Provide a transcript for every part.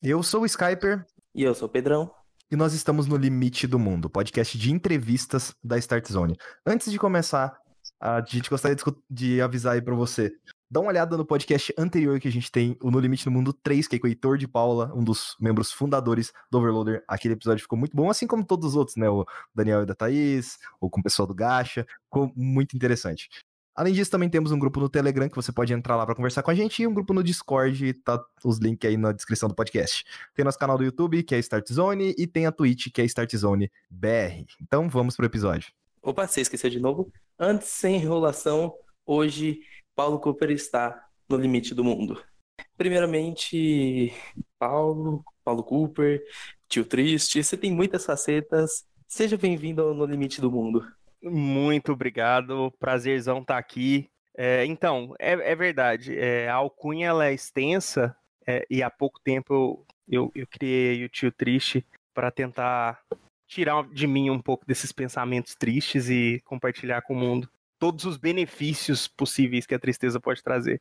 Eu sou o Skyper. E eu sou o Pedrão. E nós estamos no Limite do Mundo, podcast de entrevistas da Start Zone. Antes de começar, a gente gostaria de, avisar aí pra você. Dá uma olhada no podcast anterior que a gente tem, o No Limite do Mundo 3, que é com o Heitor de Paula, um dos membros fundadores do Overloader. Aquele episódio ficou muito bom, assim como todos os outros, né? O Daniel e da Thaís, ou com o pessoal do Gacha. Ficou muito interessante. Além disso, também temos um grupo no Telegram que você pode entrar lá para conversar com a gente e um grupo no Discord, tá os links aí na descrição do podcast. Tem nosso canal do YouTube, que é Start Zone, e tem a Twitch, que é Start Zone BR. Então vamos pro episódio. Opa, você esqueceu de novo? Antes, sem enrolação, hoje Paulo Cooper está no limite do mundo. Primeiramente, Paulo, Paulo Cooper, tio triste, você tem muitas facetas. Seja bem-vindo ao No Limite do Mundo. Muito obrigado, prazerzão estar tá aqui. É, então, é, é verdade, é, a alcunha ela é extensa é, e há pouco tempo eu, eu, eu criei o Tio Triste para tentar tirar de mim um pouco desses pensamentos tristes e compartilhar com o mundo todos os benefícios possíveis que a tristeza pode trazer.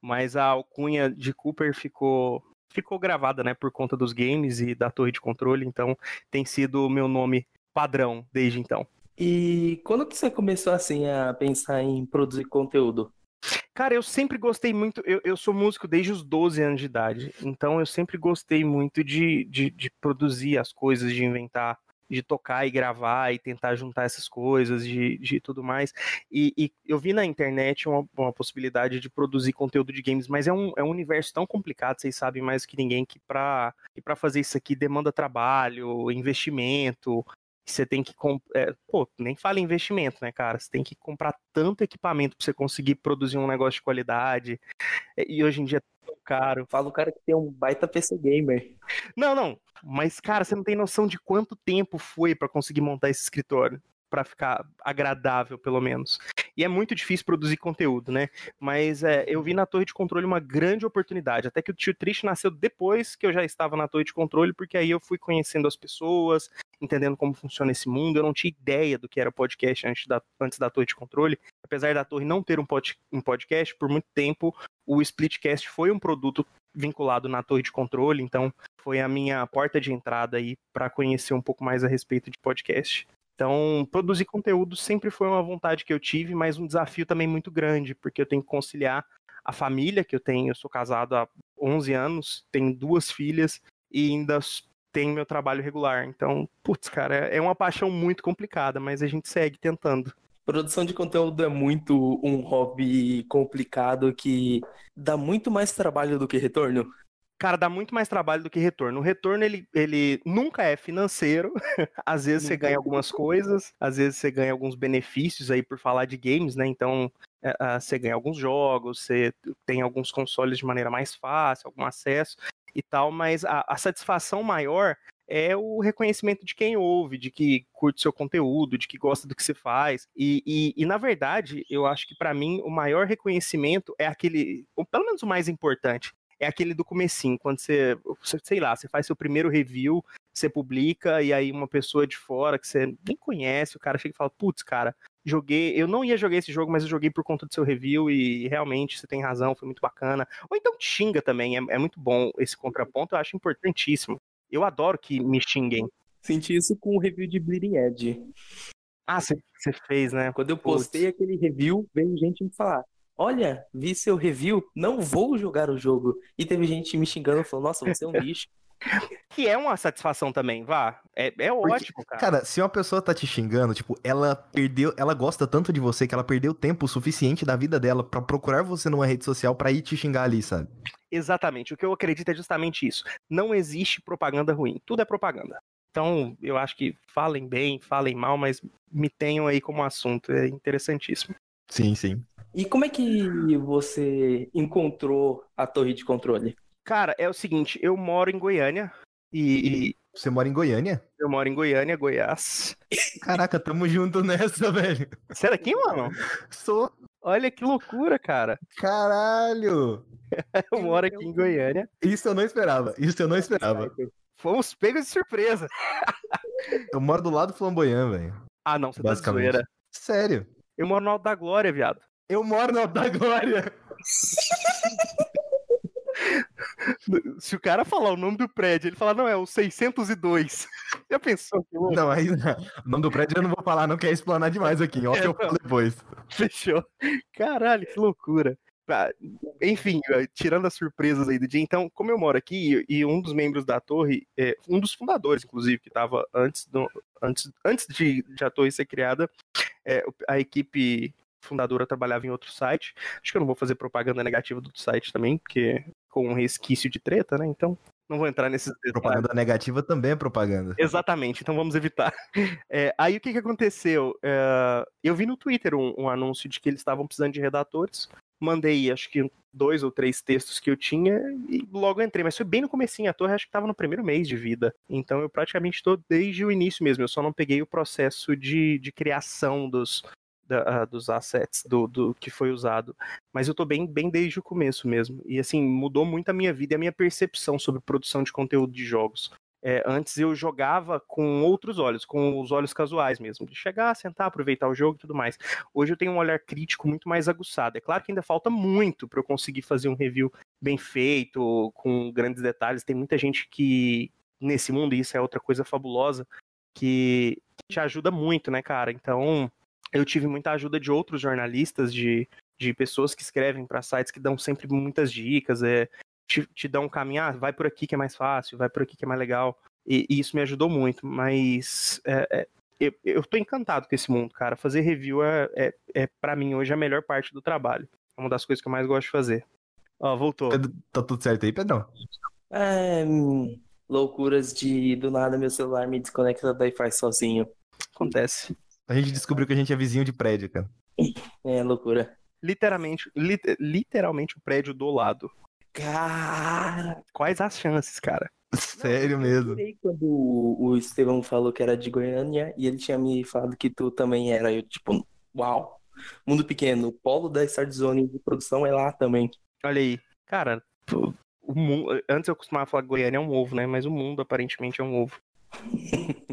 Mas a alcunha de Cooper ficou ficou gravada, né, por conta dos games e da torre de controle, então tem sido o meu nome padrão desde então. E quando que você começou assim a pensar em produzir conteúdo? Cara, eu sempre gostei muito. Eu, eu sou músico desde os 12 anos de idade. Então eu sempre gostei muito de, de, de produzir as coisas, de inventar, de tocar e gravar e tentar juntar essas coisas, de, de tudo mais. E, e eu vi na internet uma, uma, possibilidade de produzir conteúdo de games, mas é um, é um universo tão complicado, vocês sabem mais que ninguém, que para que fazer isso aqui demanda trabalho, investimento, você tem que é, pô, nem fala em investimento, né, cara? Você tem que comprar tanto equipamento para você conseguir produzir um negócio de qualidade. E hoje em dia é tão caro. Fala o cara que tem um baita PC gamer. Não, não. Mas cara, você não tem noção de quanto tempo foi para conseguir montar esse escritório para ficar agradável, pelo menos. E é muito difícil produzir conteúdo, né? Mas é, eu vi na Torre de Controle uma grande oportunidade. Até que o Tio Triste nasceu depois que eu já estava na Torre de Controle, porque aí eu fui conhecendo as pessoas, entendendo como funciona esse mundo. Eu não tinha ideia do que era podcast antes da, antes da Torre de Controle. Apesar da Torre não ter um, pod, um podcast, por muito tempo o Splitcast foi um produto vinculado na Torre de Controle, então foi a minha porta de entrada aí para conhecer um pouco mais a respeito de podcast. Então, produzir conteúdo sempre foi uma vontade que eu tive, mas um desafio também muito grande, porque eu tenho que conciliar a família que eu tenho. Eu sou casado há 11 anos, tenho duas filhas e ainda tenho meu trabalho regular. Então, putz, cara, é uma paixão muito complicada, mas a gente segue tentando. Produção de conteúdo é muito um hobby complicado que dá muito mais trabalho do que retorno cara, dá muito mais trabalho do que retorno. O retorno, ele, ele nunca é financeiro. às vezes você ganha algumas coisas, às vezes você ganha alguns benefícios aí por falar de games, né? Então, é, você ganha alguns jogos, você tem alguns consoles de maneira mais fácil, algum acesso e tal, mas a, a satisfação maior é o reconhecimento de quem ouve, de que curte seu conteúdo, de que gosta do que você faz. E, e, e na verdade, eu acho que para mim o maior reconhecimento é aquele, ou pelo menos o mais importante, é aquele do comecinho, quando você, sei lá, você faz seu primeiro review, você publica e aí uma pessoa de fora que você nem conhece, o cara chega e fala, putz, cara, joguei, eu não ia jogar esse jogo, mas eu joguei por conta do seu review e realmente você tem razão, foi muito bacana. Ou então xinga também, é, é muito bom esse contraponto, eu acho importantíssimo. Eu adoro que me xinguem. Senti isso com o review de Bleeding Edge. Ah, você fez, né? Quando eu postei Putz. aquele review, veio gente me falar: Olha, vi seu review, não vou jogar o jogo. E teve gente me xingando, falando, nossa, você é um bicho. Que é uma satisfação também, vá. É, é ótimo, Porque, cara. Cara, se uma pessoa tá te xingando, tipo, ela perdeu, ela gosta tanto de você que ela perdeu tempo suficiente da vida dela para procurar você numa rede social para ir te xingar ali, sabe? Exatamente. O que eu acredito é justamente isso. Não existe propaganda ruim. Tudo é propaganda. Então, eu acho que falem bem, falem mal, mas me tenham aí como assunto. É interessantíssimo. Sim, sim. E como é que você encontrou a torre de controle? Cara, é o seguinte, eu moro em Goiânia e. Você mora em Goiânia? Eu moro em Goiânia, Goiás. Caraca, tamo junto nessa, velho. Você é daqui, mano? Sou. Olha que loucura, cara. Caralho! eu moro aqui em Goiânia. Isso eu não esperava. Isso eu não esperava. Fomos pegos de surpresa. eu moro do lado do Flamboyant, velho. Ah, não, você tá zoeira. Sério? Eu moro no Alto da Glória, viado. Eu moro no Alto da Glória. Se o cara falar o nome do prédio, ele falar, não, é o 602. Já pensou? Que não, aí o nome do prédio eu não vou falar, não quer explanar demais aqui. Ó, é, eu falo depois. Fechou. Caralho, que loucura. Enfim, tirando as surpresas aí do dia, então, como eu moro aqui e um dos membros da torre, é, um dos fundadores, inclusive, que estava antes, do, antes, antes de, de, a torre ser criada, é, a equipe fundadora trabalhava em outro site. Acho que eu não vou fazer propaganda negativa do site também, porque com um resquício de treta, né? Então, não vou entrar nesses detalhes. Propaganda negativa também é propaganda. Exatamente, então vamos evitar. É, aí o que, que aconteceu? É, eu vi no Twitter um, um, anúncio de que eles estavam precisando de redatores. Mandei, acho que dois ou três textos que eu tinha e logo entrei. Mas foi bem no comecinho, a torre acho que estava no primeiro mês de vida. Então eu praticamente estou desde o início mesmo. Eu só não peguei o processo de, de criação dos, da, dos assets do, do que foi usado. Mas eu tô bem, bem desde o começo mesmo. E assim, mudou muito a minha vida e a minha percepção sobre produção de conteúdo de jogos. É, antes eu jogava com outros olhos, com os olhos casuais mesmo, de chegar, sentar, aproveitar o jogo e tudo mais. Hoje eu tenho um olhar crítico muito mais aguçado. É claro que ainda falta muito para eu conseguir fazer um review bem feito, com grandes detalhes. Tem muita gente que nesse mundo, e isso é outra coisa fabulosa, que te ajuda muito, né, cara? Então, eu tive muita ajuda de outros jornalistas, de, de pessoas que escrevem para sites que dão sempre muitas dicas, é, te, te dão um caminho, ah, vai por aqui que é mais fácil, vai por aqui que é mais legal. E, e isso me ajudou muito, mas é, é, eu, eu tô encantado com esse mundo, cara. Fazer review é, é, é para mim hoje a melhor parte do trabalho. É uma das coisas que eu mais gosto de fazer. Ó, voltou. Pedro, tá tudo certo aí, Pedrão? É, hum, loucuras de do nada meu celular me desconecta da Wi-Fi sozinho. Acontece. A gente descobriu que a gente é vizinho de prédio, cara. É loucura. Literalmente, literalmente o prédio do lado. Cara, quais as chances, cara? Sério Não, mesmo. Eu quando o Estevão falou que era de Goiânia e ele tinha me falado que tu também era. Eu, tipo, uau. Mundo pequeno, o polo da Start Zone de produção é lá também. Olha aí. Cara, o mundo, antes eu costumava falar que Goiânia é um ovo, né? Mas o mundo aparentemente é um ovo.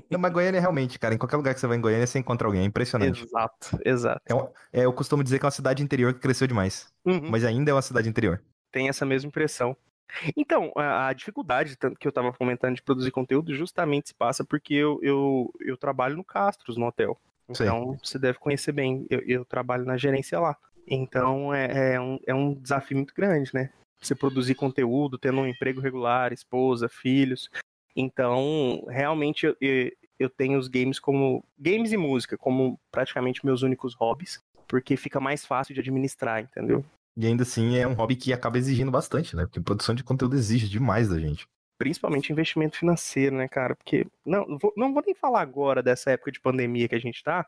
Não, mas Goiânia realmente, cara, em qualquer lugar que você vai em Goiânia, você encontra alguém, é impressionante. Exato, exato. É, um, é, eu costumo dizer que é uma cidade interior que cresceu demais, uhum. mas ainda é uma cidade interior. Tem essa mesma impressão. Então, a, a dificuldade que eu estava comentando de produzir conteúdo justamente se passa porque eu, eu, eu trabalho no Castros, no hotel. Então, Sim. você deve conhecer bem, eu, eu trabalho na gerência lá. Então, é, é, um, é um desafio muito grande, né? Você produzir conteúdo, tendo um emprego regular, esposa, filhos. Então, realmente eu, eu tenho os games como. Games e música como praticamente meus únicos hobbies, porque fica mais fácil de administrar, entendeu? E ainda assim é um hobby que acaba exigindo bastante, né? Porque produção de conteúdo exige demais da gente. Principalmente investimento financeiro, né, cara? Porque. Não, vou, não vou nem falar agora dessa época de pandemia que a gente tá.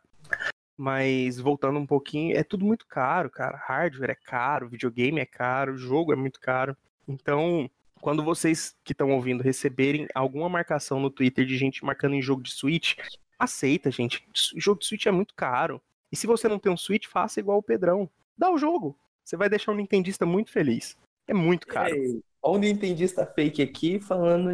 Mas voltando um pouquinho, é tudo muito caro, cara. Hardware é caro, videogame é caro, jogo é muito caro. Então, quando vocês que estão ouvindo receberem alguma marcação no Twitter de gente marcando em jogo de Switch, aceita, gente. O jogo de Switch é muito caro. E se você não tem um Switch, faça igual o Pedrão. Dá o jogo. Você vai deixar o Nintendista muito feliz. É muito caro. Ei, olha o Nintendista fake aqui falando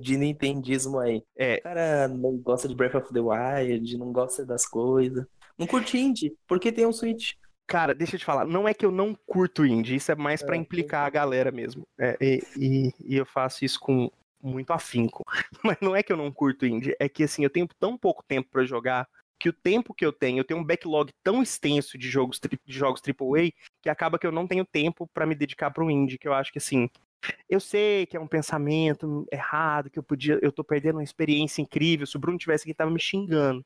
de Nintendismo aí. É. O cara não gosta de Breath of the Wild, não gosta das coisas. Não curte indie, porque tem um Switch. Cara, deixa eu te falar, não é que eu não curto indie, isso é mais para é, implicar a galera mesmo. É, e, e, e, eu faço isso com muito afinco. Mas não é que eu não curto indie, é que assim, eu tenho tão pouco tempo para jogar que o tempo que eu tenho, eu tenho um backlog tão extenso de jogos de jogos AAA que acaba que eu não tenho tempo para me dedicar para o indie, que eu acho que assim, eu sei que é um pensamento errado, que eu podia, eu tô perdendo uma experiência incrível. Se o Bruno tivesse aqui, tava me xingando.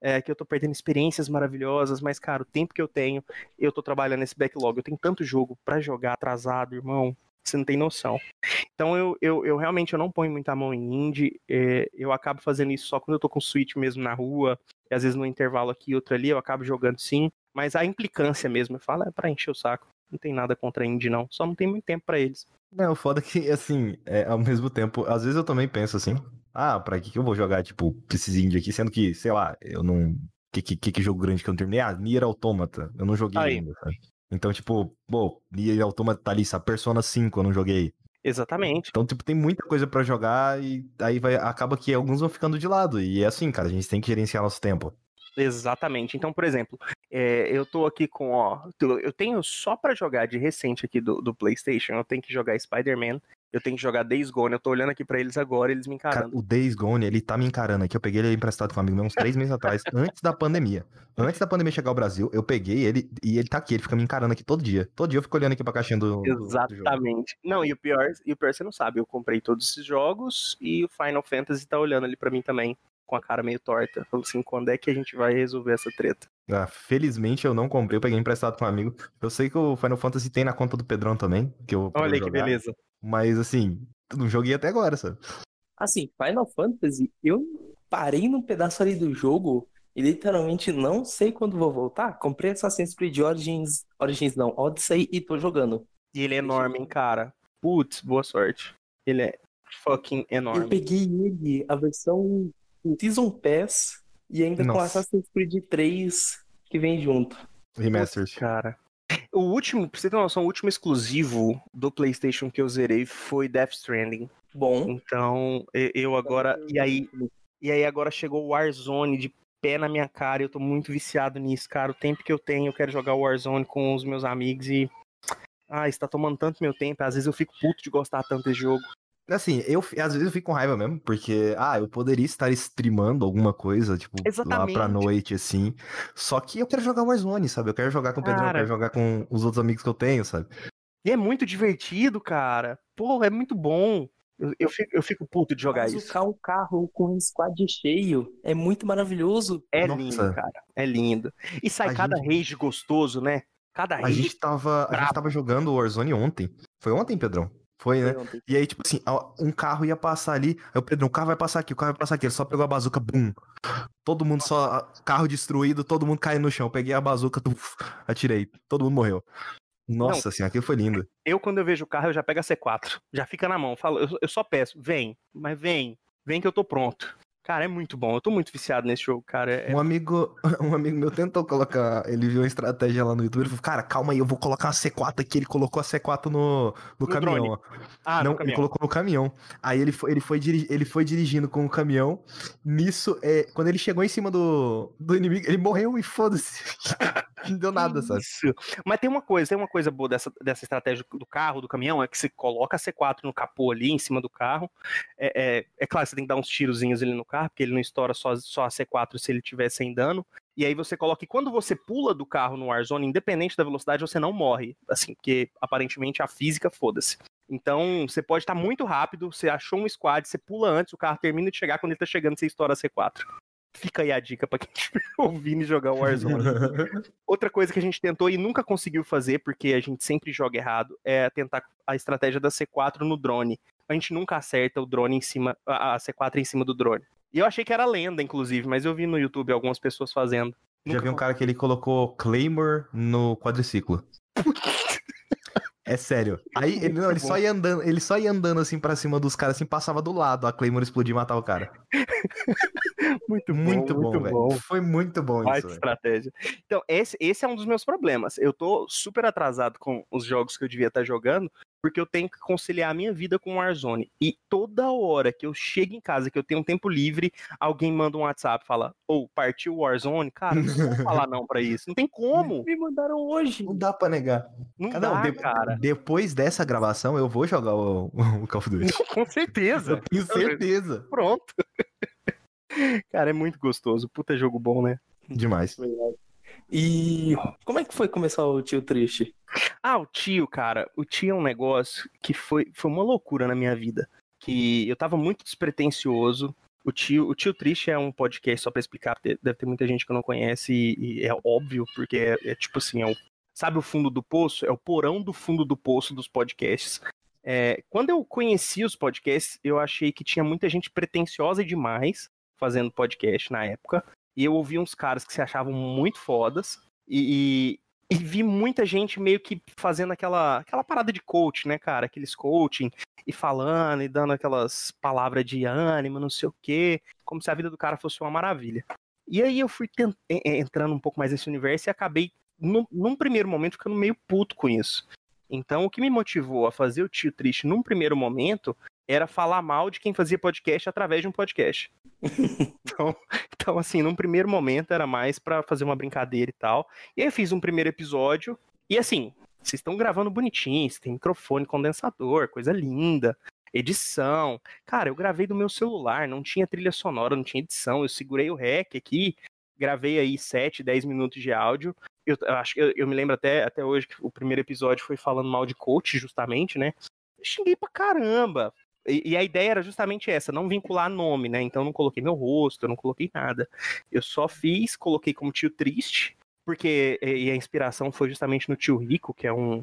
É, que eu tô perdendo experiências maravilhosas, mas, cara, o tempo que eu tenho, eu tô trabalhando nesse backlog. Eu tenho tanto jogo para jogar atrasado, irmão. Você não tem noção. Então eu, eu, eu realmente eu não ponho muita mão em indie. É, eu acabo fazendo isso só quando eu tô com Switch mesmo na rua. E às vezes no intervalo aqui, outro ali, eu acabo jogando sim. Mas a implicância mesmo, eu falo, é pra encher o saco. Não tem nada contra indie, não. Só não tem muito tempo para eles. Não, o foda é que, assim, é, ao mesmo tempo, às vezes eu também penso assim, ah, pra que, que eu vou jogar, tipo, esses indie aqui, sendo que, sei lá, eu não. Que, que, que jogo grande que eu não terminei? Ah, Nier Automata. Eu não joguei Aí. ainda, sabe? Então, tipo, pô, Nier Automata tá ali, essa Persona 5 eu não joguei. Exatamente. Então, tipo, tem muita coisa para jogar e aí vai, acaba que alguns vão ficando de lado. E é assim, cara, a gente tem que gerenciar nosso tempo. Exatamente. Então, por exemplo, é, eu tô aqui com, ó, eu tenho só para jogar de recente aqui do, do PlayStation, eu tenho que jogar Spider-Man, Eu tenho que jogar Days Gone. Eu tô olhando aqui pra eles agora, eles me encarando. Cara, o Days Gone, ele tá me encarando aqui. Eu peguei ele emprestado com um amigo meu uns três meses atrás, antes da pandemia. Antes da pandemia chegar ao Brasil, eu peguei ele e ele tá aqui. Ele fica me encarando aqui todo dia. Todo dia eu fico olhando aqui pra caixinha do. do jogo. Exatamente. Não, e o pior, e o pior você não sabe. Eu comprei todos esses jogos e o Final Fantasy tá olhando ali pra mim também, com a cara meio torta. Falando assim, quando é que a gente vai resolver essa treta? Ah, felizmente eu não comprei, eu peguei emprestado com um amigo. Eu sei que o Final Fantasy tem na conta do Pedrão também, que eu Olha jogar, que beleza. Mas assim, não joguei até agora, sabe? Assim, Final Fantasy, eu parei num pedaço ali do jogo e literalmente não sei quando vou voltar. Comprei Assassin's Creed Origins, Origins não, Odyssey e tô jogando. E ele é enorme, hein, cara. Putz, boa sorte. Ele é fucking Eu enorme. peguei ele, a versão Season Pass e ainda com Nossa. Assassin's Creed 3 que vem junto. Remastered. Cara. O último, pra você ter uma noção, o último exclusivo do PlayStation que eu zerei foi Death Stranding. Bom. Então, eu agora. E aí, e aí agora chegou o Warzone de pé na minha cara. e Eu tô muito viciado nisso, cara. O tempo que eu tenho, eu quero jogar o Warzone com os meus amigos e. Ah, isso tá tomando tanto meu tempo. Às vezes eu fico puto de gostar tanto desse jogo. Assim, eu às vezes eu fico com raiva mesmo, porque, ah, eu poderia estar streamando alguma coisa, tipo, lá Exatamente. pra noite, assim. Só que eu quero jogar Warzone, sabe? Eu quero jogar com o Pedrão, eu quero jogar com os outros amigos que eu tenho, sabe? E é muito divertido, cara. Pô, é muito bom. Eu, eu, fico, eu fico puto de jogar isso. Bazucar um carro com um squad cheio é muito maravilhoso. É Nossa. lindo, cara. É lindo. E sai A cada gente- rage gostoso, né? Cada A rage. gente tava, a gente tava jogando Warzone ontem. Foi ontem, Pedrão? Foi, né? E aí, tipo assim, um carro ia passar ali, aí o Pedrão, o carro vai passar aqui, o carro vai passar aqui, ele só pegou a bazuca, bum. Todo mundo só, carro destruído, todo mundo caindo no chão. Eu peguei a bazuca, tuf, atirei, todo mundo morreu. Nossa senhora, aquilo foi lindo. Eu, quando eu vejo o carro, eu já pego a C4. Já fica na mão. Falo, eu, eu só peço, vem, mas vem, vem que eu tô pronto. Cara, é muito bom. Eu tô muito viciado nesse jogo, cara. É- Um amigo, um amigo meu tentou colocar, ele viu uma estratégia lá no YouTube, ele falou, cara, calma aí, eu vou colocar uma C4 aqui, ele colocou a C4 no, no, caminhão, drone. ó. Ah, Não, no ele caminhão. colocou no caminhão. Aí ele foi, ele foi, ele foi dirigindo com o caminhão. Nisso, é, quando ele chegou em cima do, do inimigo, ele morreu e foda-se. Não deu nada, sabe? Isso. Mas tem uma coisa, tem uma coisa boa dessa, dessa estratégia do carro, do caminhão, é que você coloca a C4 no capô ali, em cima do carro. É, é, é claro, você tem que dar uns tirozinhos ali no carro, porque ele não estoura só, só a C4 se ele tiver sem dano. E aí você coloca, e quando você pula do carro no Warzone, independente da velocidade, você não morre. Assim, porque aparentemente a física, foda-se. Então, você pode estar muito rápido, você achou um squad, você pula antes, o carro termina de chegar, quando ele tá chegando, você estoura a C4. Fica aí a dica pra quem estiver ouvindo jogar o Warzone. Outra coisa que a gente tentou e nunca conseguiu fazer, porque a gente sempre joga errado, é tentar a estratégia da C4 no drone. A gente nunca acerta o drone em cima, a C4 em cima do drone. E eu achei que era lenda, inclusive, mas eu vi no YouTube algumas pessoas fazendo. Já Nunca vi um cara que ele colocou Claymore no quadriciclo. É sério. Aí ele, não, ele só ia andando, ele só ia andando assim pra cima dos caras, assim, passava do lado, a Claymore explodia e matava o cara. Muito bom, Muito bom, muito bom. Foi muito bom Baita isso, estratégia. Então, esse, esse é um dos meus problemas. Eu tô super atrasado com os jogos que eu devia estar jogando, porque eu tenho que conciliar a minha vida com o Warzone. E toda hora que eu chego em casa, que eu tenho um tempo livre, alguém manda um WhatsApp e fala, ou partiu o Warzone? Cara, não vou falar não pra isso. Não tem como. Me mandaram hoje. Não dá pra negar. Não Não, dá, de- cara. Depois dessa gravação, eu vou jogar o, o Call of Duty. Com certeza. Eu tenho certeza. Pronto. Cara, é muito gostoso. Puta jogo bom, né? Demais. E como é que foi começar o tio triste? Ah, o tio, cara. O tio é um negócio que foi, foi uma loucura na minha vida. Que eu tava muito despretensioso. O tio, o tio Triste é um podcast, só pra explicar, porque deve ter muita gente que não conhece, e, e é óbvio, porque é, é tipo assim, é o, sabe o fundo do poço? É o porão do fundo do poço dos podcasts. É, quando eu conheci os podcasts, eu achei que tinha muita gente pretensiosa demais fazendo podcast na época. E eu ouvi uns caras que se achavam muito fodas. E, e, e vi muita gente meio que fazendo aquela, aquela parada de coach, né, cara? Aqueles coaching e falando e dando aquelas palavras de ânimo, não sei o quê, como se a vida do cara fosse uma maravilha. E aí eu fui tent- en- en- entrando um pouco mais nesse universo e acabei, num, num primeiro momento, ficando meio puto com isso. Então, o que me motivou a fazer o Tio Triste num primeiro momento era falar mal de quem fazia podcast através de um podcast. então, então, assim, num primeiro momento era mais pra fazer uma brincadeira e tal. E aí eu fiz um primeiro episódio. E assim, Vocês estão gravando bonitinho, você tem microfone, condensador, coisa linda edição. Cara, eu gravei do meu celular, não tinha trilha sonora, não tinha edição. Eu segurei o REC aqui, gravei aí 7, 10 minutos de áudio. Eu, acho que eu, eu, me lembro até, até hoje que o primeiro episódio foi falando mal de coach, justamente, né? Xinguei pra caramba. E, a ideia era justamente essa, não vincular nome, né? Então eu não coloquei meu rosto, eu não coloquei nada. Eu só fiz, coloquei como tio triste, porque e a inspiração foi justamente no tio Rico, que é um,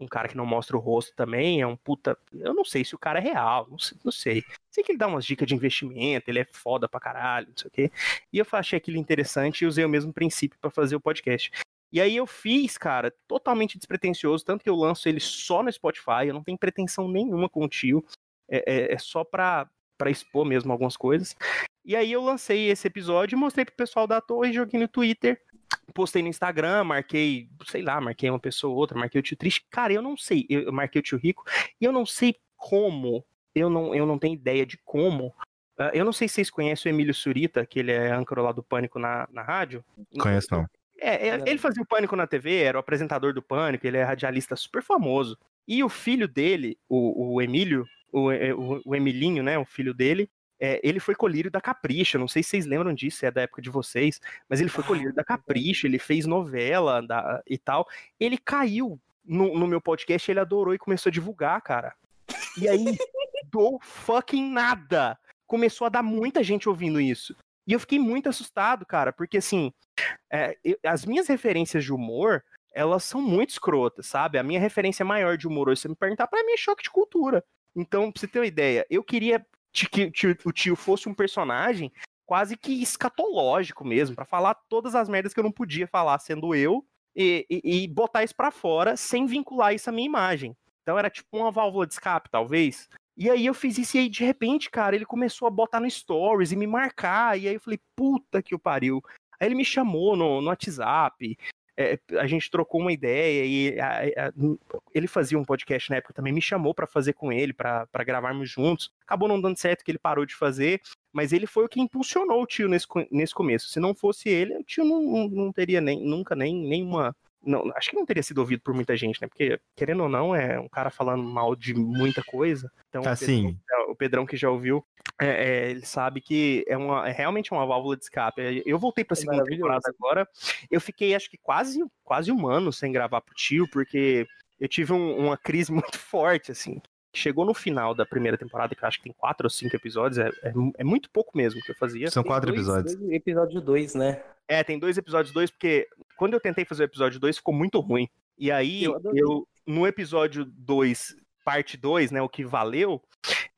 um cara que não mostra o rosto também, é um puta. Eu não sei se o cara é real, não sei. Não sei. sei que ele dá umas dicas de investimento, ele é foda pra caralho, não sei o quê. E eu achei aquilo interessante e usei o mesmo princípio para fazer o podcast. E aí eu fiz, cara, totalmente despretensioso, tanto que eu lanço ele só no Spotify, eu não tenho pretensão nenhuma com o tio. É, é, é só pra, pra expor mesmo algumas coisas. E aí eu lancei esse episódio e mostrei pro pessoal da Torre, joguei no Twitter postei no Instagram, marquei, sei lá, marquei uma pessoa ou outra, marquei o tio Triste. Cara, eu não sei, eu marquei o tio Rico e eu não sei como, eu não, eu não tenho ideia de como. Uh, eu não sei se vocês conhecem o Emílio Surita, que ele é âncora lá do Pânico na, na rádio. Conheço não. É, é, ele fazia o Pânico na TV, era o apresentador do Pânico, ele é radialista super famoso. E o filho dele, o, o Emílio, o, é, o, o Emilinho, né, o filho dele, é, ele foi colírio da Capricha, não sei se vocês lembram disso, é da época de vocês, mas ele foi colírio da Capricha, ele fez novela da, e tal. Ele caiu no, no meu podcast, ele adorou e começou a divulgar, cara. E aí, do fucking nada. Começou a dar muita gente ouvindo isso. E eu fiquei muito assustado, cara, porque assim, é, as minhas referências de humor, elas são muito escrotas, sabe? A minha referência maior de humor, se você me perguntar, pra mim é choque de cultura. Então, pra você ter uma ideia, eu queria que o tio fosse um personagem quase que escatológico mesmo, para falar todas as merdas que eu não podia falar sendo eu e, e, e botar isso para fora sem vincular isso à minha imagem. Então era tipo uma válvula de escape, talvez. E aí eu fiz isso e aí de repente, cara, ele começou a botar no stories e me marcar. E aí eu falei, puta que o pariu. Aí ele me chamou no, no WhatsApp é, a gente trocou uma ideia e a, a, ele fazia um podcast na época também, me chamou para fazer com ele, para gravarmos juntos. Acabou não dando certo que ele parou de fazer, mas ele foi o que impulsionou o tio nesse, nesse começo. Se não fosse ele, o tio não, não teria nem, nunca nem nenhuma não, acho que não teria sido ouvido por muita gente, né? Porque, querendo ou não, é um cara falando mal de muita coisa. Então, assim. o, Pedrão, o Pedrão que já ouviu, é, é, ele sabe que é, uma, é realmente uma válvula de escape. Eu voltei pra é segunda temporada agora. Eu fiquei, acho que quase, quase um ano sem gravar pro tio, porque eu tive um, uma crise muito forte, assim. Chegou no final da primeira temporada, que eu acho que tem quatro ou cinco episódios, é, é, é muito pouco mesmo que eu fazia. São quatro dois, episódios. Dois, episódio 2, né? É, tem dois episódios dois, porque quando eu tentei fazer o episódio 2, ficou muito ruim. E aí, eu, eu no episódio 2, parte 2, né, o que valeu,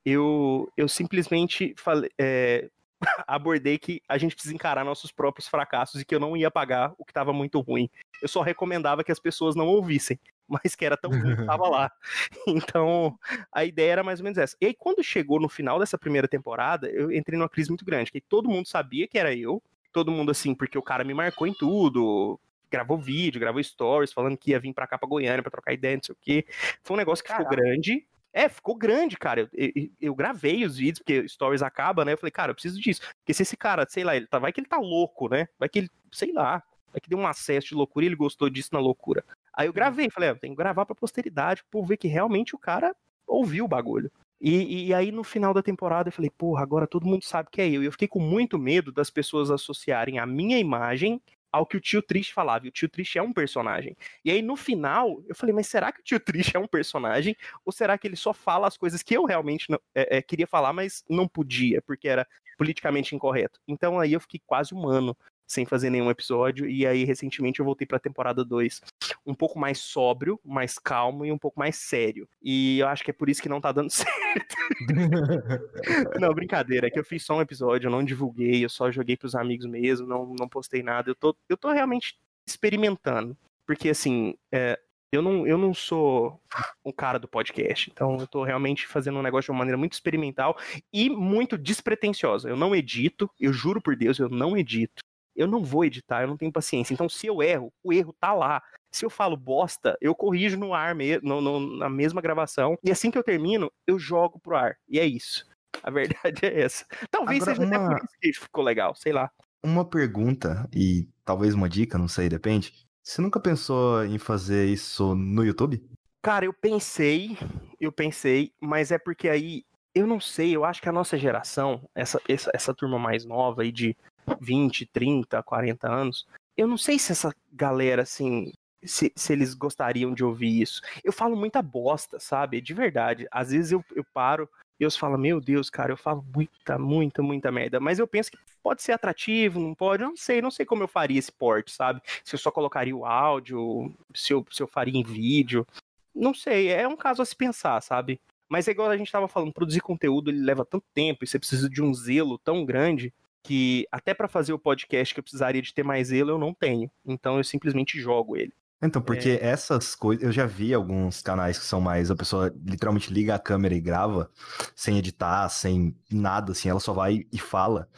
eu, eu simplesmente falei, é, abordei que a gente precisa encarar nossos próprios fracassos e que eu não ia pagar o que estava muito ruim. Eu só recomendava que as pessoas não ouvissem, mas que era tão ruim que estava lá. Então, a ideia era mais ou menos essa. E aí, quando chegou no final dessa primeira temporada, eu entrei numa crise muito grande, que todo mundo sabia que era eu, todo mundo assim, porque o cara me marcou em tudo, gravou vídeo, gravou stories, falando que ia vir pra cá pra Goiânia pra trocar ideia, não sei o quê. Foi um negócio que Caraca. ficou grande. É, ficou grande, cara. Eu, eu, eu, gravei os vídeos, porque stories acaba, né? Eu falei, cara, eu preciso disso. Porque se esse cara, sei lá, ele tá, vai que ele tá louco, né? Vai que ele, sei lá, vai que deu um acesso de loucura e ele gostou disso na loucura. Aí eu gravei, falei, ah, tem que gravar pra posteridade, por ver que realmente o cara ouviu o bagulho. E, e, aí no final da temporada eu falei, porra, agora todo mundo sabe que é eu. E eu fiquei com muito medo das pessoas associarem a minha imagem ao que o tio Triste falava. E o tio Triste é um personagem. E aí, no final, eu falei, mas será que o tio Triste é um personagem? Ou será que ele só fala as coisas que eu realmente não, é, é, queria falar, mas não podia, porque era politicamente incorreto? Então aí eu fiquei quase um ano sem fazer nenhum episódio. E aí, recentemente, eu voltei pra temporada 2 um pouco mais sóbrio, mais calmo e um pouco mais sério. E eu acho que é por isso que não tá dando certo. não, brincadeira, é que eu fiz só um episódio, eu não divulguei, eu só joguei pros amigos mesmo, não, não postei nada. Eu tô, eu tô realmente experimentando. Porque, assim, é, eu não, eu não sou um cara do podcast, então eu tô realmente fazendo um negócio de uma maneira muito experimental e muito despretensiosa. Eu não edito, eu juro por Deus, eu não edito eu não vou editar, eu não tenho paciência. Então, se eu erro, o erro tá lá. Se eu falo bosta, eu corrijo no ar, no, no, na mesma gravação. E assim que eu termino, eu jogo pro ar. E é isso. A verdade é essa. Talvez Agora, seja uma... até por isso que ficou legal, sei lá. Uma pergunta, e talvez uma dica, não sei, depende. Você nunca pensou em fazer isso no YouTube? Cara, eu pensei, eu pensei, mas é porque aí, eu não sei, eu acho que a nossa geração, essa, essa, essa turma mais nova aí de 20, 30, 40 anos, eu não sei se essa galera, assim, se, se eles gostariam de ouvir isso. Eu falo muita bosta, sabe? De verdade. Às vezes eu, eu paro e eu falo, meu Deus, cara, eu falo muita, muita, muita merda. Mas eu penso que pode ser atrativo, não pode, não sei, não sei como eu faria esse porte, sabe? Se eu só colocaria o áudio, se eu, se eu faria em vídeo. Não sei, é um caso a se pensar, sabe? Mas é igual a gente estava falando, produzir conteúdo ele leva tanto tempo e você precisa de um zelo tão grande que até para fazer o podcast que eu precisaria de ter mais zelo eu não tenho. Então eu simplesmente jogo ele. Então, porque é... essas coisas. Eu já vi alguns canais que são mais. A pessoa literalmente liga a câmera e grava, sem editar, sem nada, assim, ela só vai e fala.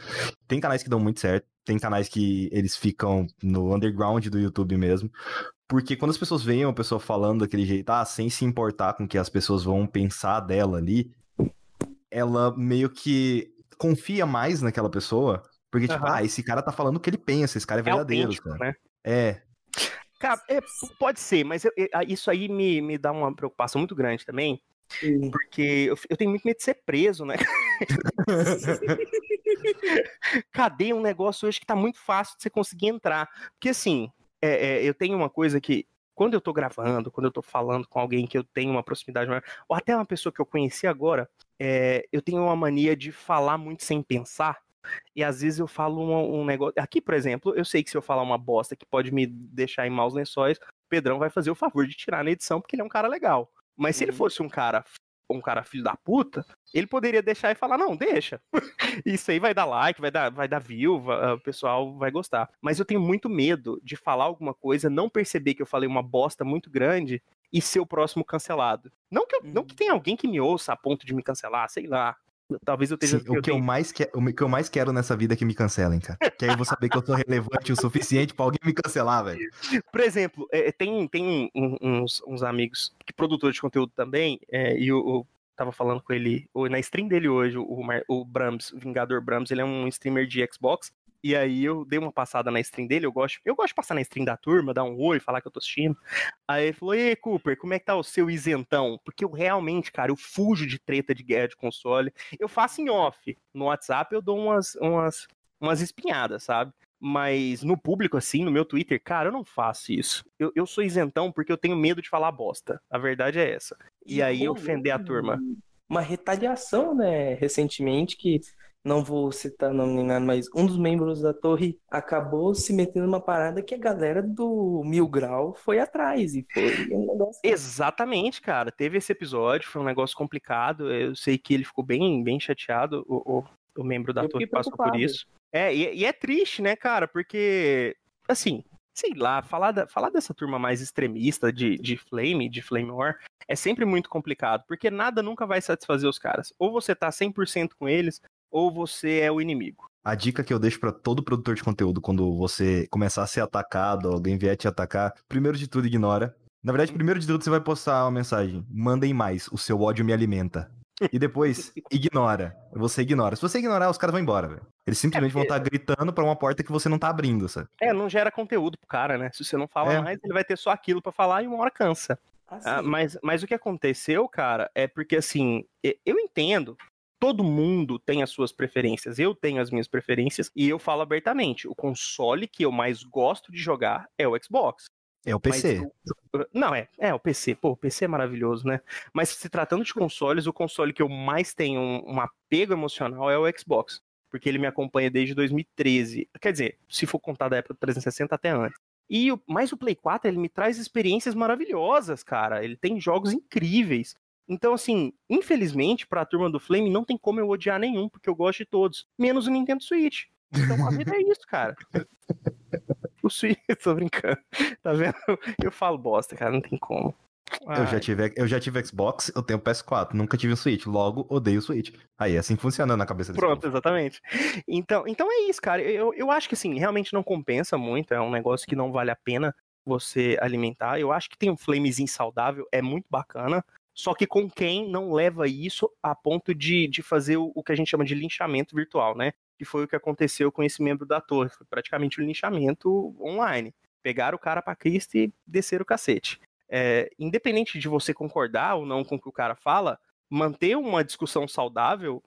Tem canais que dão muito certo, tem canais que eles ficam no underground do YouTube mesmo. Porque quando as pessoas veem uma pessoa falando daquele jeito, ah, sem se importar com o que as pessoas vão pensar dela ali, ela meio que confia mais naquela pessoa. Porque, tipo, uhum. ah, esse cara tá falando o que ele pensa, esse cara é, é verdadeiro, é cara. Né? É, Cara, é, pode ser, mas eu, eu, isso aí me, me dá uma preocupação muito grande também. Sim. Porque eu, eu, tenho muito medo de ser preso, né? Cadê um negócio hoje que tá muito fácil de você conseguir entrar? Porque assim, é, é, eu tenho uma coisa que, quando eu tô gravando, quando eu tô falando com alguém que eu tenho uma proximidade maior, ou até uma pessoa que eu conheci agora, é, eu tenho uma mania de falar muito sem pensar. E às vezes eu falo um, um, negócio. Aqui, por exemplo, eu sei que se eu falar uma bosta que pode me deixar em maus lençóis, o Pedrão vai fazer o favor de tirar na edição, porque ele é um cara legal. Mas se ele uhum. fosse um cara um cara filho da puta, ele poderia deixar e falar, não, deixa. Isso aí vai dar like, vai dar, vai dar view, o pessoal vai gostar. Mas eu tenho muito medo de falar alguma coisa, não perceber que eu falei uma bosta muito grande e ser o próximo cancelado. Não que, eu, não que uhum. tenha alguém que me ouça a ponto de me cancelar, sei lá. Talvez eu esteja. Sim, o, que eu mais que... o que eu mais quero nessa vida é que me cancelem, cara. que aí eu vou saber que eu sou relevante o suficiente para alguém me cancelar, velho. Por exemplo, é, tem, tem uns, uns amigos que produtores de conteúdo também, é, e eu, tava falando com ele na stream dele hoje, o, o Brams, Vingador Brams, ele é um streamer de Xbox. E aí eu dei uma passada na stream dele, eu gosto, eu gosto de passar na stream da turma, dar um oi, falar que eu tô assistindo. Aí ele falou: "E Cooper, como é que tá o seu isentão?" Porque eu realmente, cara, eu fujo de treta de guerra de console. Eu faço em off. No WhatsApp eu dou umas umas umas espinhadas, sabe? Mas no público, assim, no meu Twitter, cara, eu não faço isso. Eu, eu sou isentão porque eu tenho medo de falar bosta. A verdade é essa. E, e aí ofender a turma. Uma retaliação, né, recentemente, que não vou citar nome nem nada, mas um dos membros da torre acabou se metendo numa parada que a galera do Mil Grau foi atrás e foi um negócio. Exatamente, cara. Teve esse episódio, foi um negócio complicado. Eu sei que ele ficou bem, bem chateado, o, o, o membro da Eu torre passou por isso. É, e, e, é triste, né, cara? Porque, assim, sei lá, falar, da, falar dessa turma mais extremista de, de Flame, de Flame War, é sempre muito complicado, porque nada nunca vai satisfazer os caras. Ou você tá 100% com eles, ou você é o inimigo. A dica que eu deixo para todo produtor de conteúdo quando você começar a ser atacado, alguém vier te atacar, primeiro de tudo ignora. Na verdade, primeiro de tudo você vai postar uma mensagem: "Mandem mais, o seu ódio me alimenta". E depois, ignora. Você ignora. Se você ignorar, os caras vão embora, velho. Eles simplesmente é, vão estar tá gritando pra uma porta que você não tá abrindo, sabe? É, não gera conteúdo pro cara, né? Se você não fala é. mais, ele vai ter só aquilo para falar e uma hora cansa. Assim. Ah, mas, mas o que aconteceu, cara, é porque assim, eu entendo todo mundo tem as suas preferências. Eu tenho as minhas preferências e eu falo abertamente: o console que eu mais gosto de jogar é o Xbox. É o PC. Não, é, é o PC. Pô, o PC é maravilhoso, né? Mas se tratando de consoles, o console que eu mais tenho um, um apego emocional é o Xbox. Porque ele me acompanha desde 2013. Quer dizer, se for contar da época do 360 até antes. E o, mais o Play 4, ele me traz experiências maravilhosas, cara. Ele tem jogos incríveis. Então, assim, infelizmente, pra turma do Flame, não tem como eu odiar nenhum, porque eu gosto de todos, menos o Nintendo Switch. Então a vida é isso, cara. O Switch, tô brincando. Tá vendo? Eu falo bosta, cara, não tem como. Eu já, tive, eu já tive Xbox, eu tenho PS4, nunca tive um Switch, logo odeio o Switch. Aí, é assim funciona na cabeça desse Pronto, povo. exatamente. Então, então é isso, cara. Eu, eu acho que assim, realmente não compensa muito, é um negócio que não vale a pena você alimentar. Eu acho que tem um flamezinho saudável, é muito bacana. Só que com quem não leva isso a ponto de, de fazer o, o que a gente chama de linchamento virtual, né? Que foi o que aconteceu com esse membro da torre. Foi praticamente um linchamento online. Pegaram o cara pra Cristo e desceram o cacete. É, independente de você concordar ou não com o que o cara fala, manter uma discussão saudável,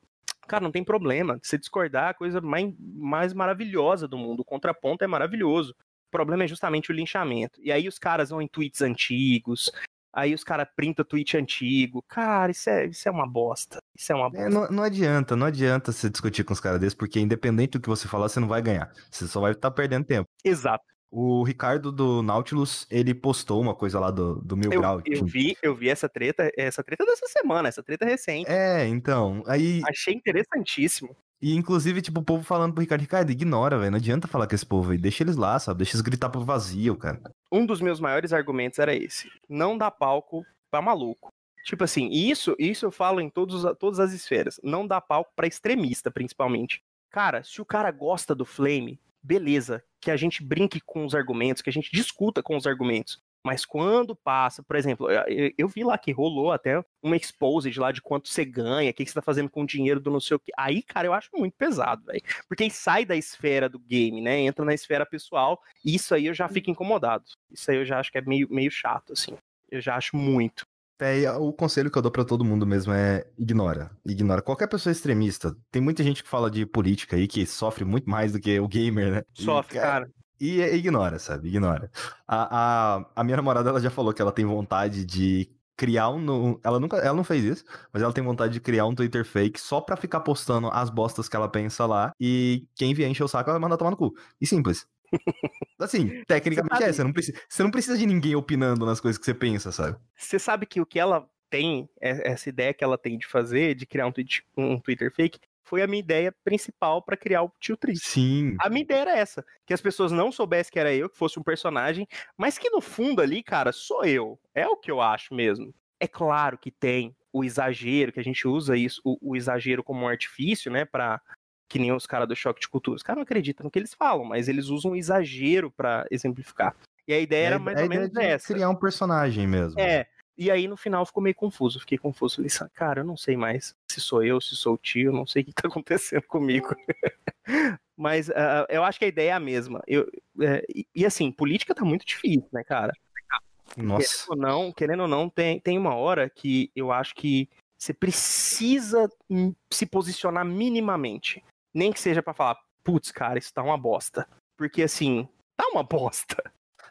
cara, não tem problema. Se discordar, a coisa mais, mais maravilhosa do mundo. O contraponto é maravilhoso. O problema é justamente o linchamento. E aí os caras vão em tweets antigos, aí os caras printam tweet antigo. Cara, isso é, isso é uma bosta. Isso é uma bosta. É, não, não adianta, não adianta você discutir com os caras desses, porque independente do que você falar, você não vai ganhar. Você só vai estar tá perdendo tempo. Exato. O Ricardo do Nautilus, ele postou uma coisa lá do, do Mil eu, Grau. Eu vi, eu vi essa treta, essa treta dessa semana, essa treta recente. É, então, aí... Achei interessantíssimo. E, inclusive, tipo, o povo falando pro Ricardo, Ricardo, ignora, velho, não adianta falar com esse povo aí, deixa eles lá, sabe, deixa eles gritar pro vazio, cara. Um dos meus maiores argumentos era esse, não dá palco pra maluco. Tipo assim, isso, isso eu falo em todos, todas as esferas, não dá palco pra extremista, principalmente. Cara, se o cara gosta do Flame, beleza, que a gente brinque com os argumentos, que a gente discuta com os argumentos. Mas quando passa, por exemplo, eu, eu vi lá que rolou até uma exposed lá de quanto você ganha, o que, que você tá fazendo com o dinheiro do não sei o que. Aí, cara, eu acho muito pesado, velho. Porque sai da esfera do game, né? Entra na esfera pessoal. E isso aí eu já fico incomodado. Isso aí eu já acho que é meio, meio chato, assim. Eu já acho muito. É, o conselho que eu dou para todo mundo mesmo é ignora. Ignora. Qualquer pessoa extremista. Tem muita gente que fala de política aí que sofre muito mais do que o gamer, né? Sofre, e, cara. E ignora, sabe? Ignora. A, a, a minha namorada ela já falou que ela tem vontade de criar um. Ela nunca. Ela não fez isso, mas ela tem vontade de criar um Twitter fake só pra ficar postando as bostas que ela pensa lá. E quem vier encher o saco, ela manda tomar no cu. E simples. Assim, tecnicamente é, você não, precisa, você não precisa de ninguém opinando nas coisas que você pensa, sabe? Você sabe que o que ela tem, é, essa ideia que ela tem de fazer, de criar um, tweet, um Twitter fake, foi a minha ideia principal para criar o Tio Triste. Sim. A minha ideia era essa, que as pessoas não soubessem que era eu, que fosse um personagem, mas que no fundo ali, cara, sou eu. É o que eu acho mesmo. É claro que tem o exagero, que a gente usa isso, o, o exagero como um artifício, né, para que nem os caras do choque de cultura. Os caras não acreditam no que eles falam, mas eles usam um exagero para exemplificar. E a ideia era mais ou menos essa. criar um personagem mesmo. É. E aí no final ficou meio confuso. Fiquei confuso. Falei, cara, eu não sei mais se sou eu, se sou o tio, não sei o que tá acontecendo comigo. mas uh, eu acho que a ideia é a mesma. Eu, é, e, e, assim, política tá muito difícil, né, cara? Nossa. Querendo ou não, querendo ou não tem, tem uma hora que eu acho que você precisa se posicionar minimamente. Nem que seja para falar, putz, cara, isso tá uma bosta. Porque assim, tá uma bosta.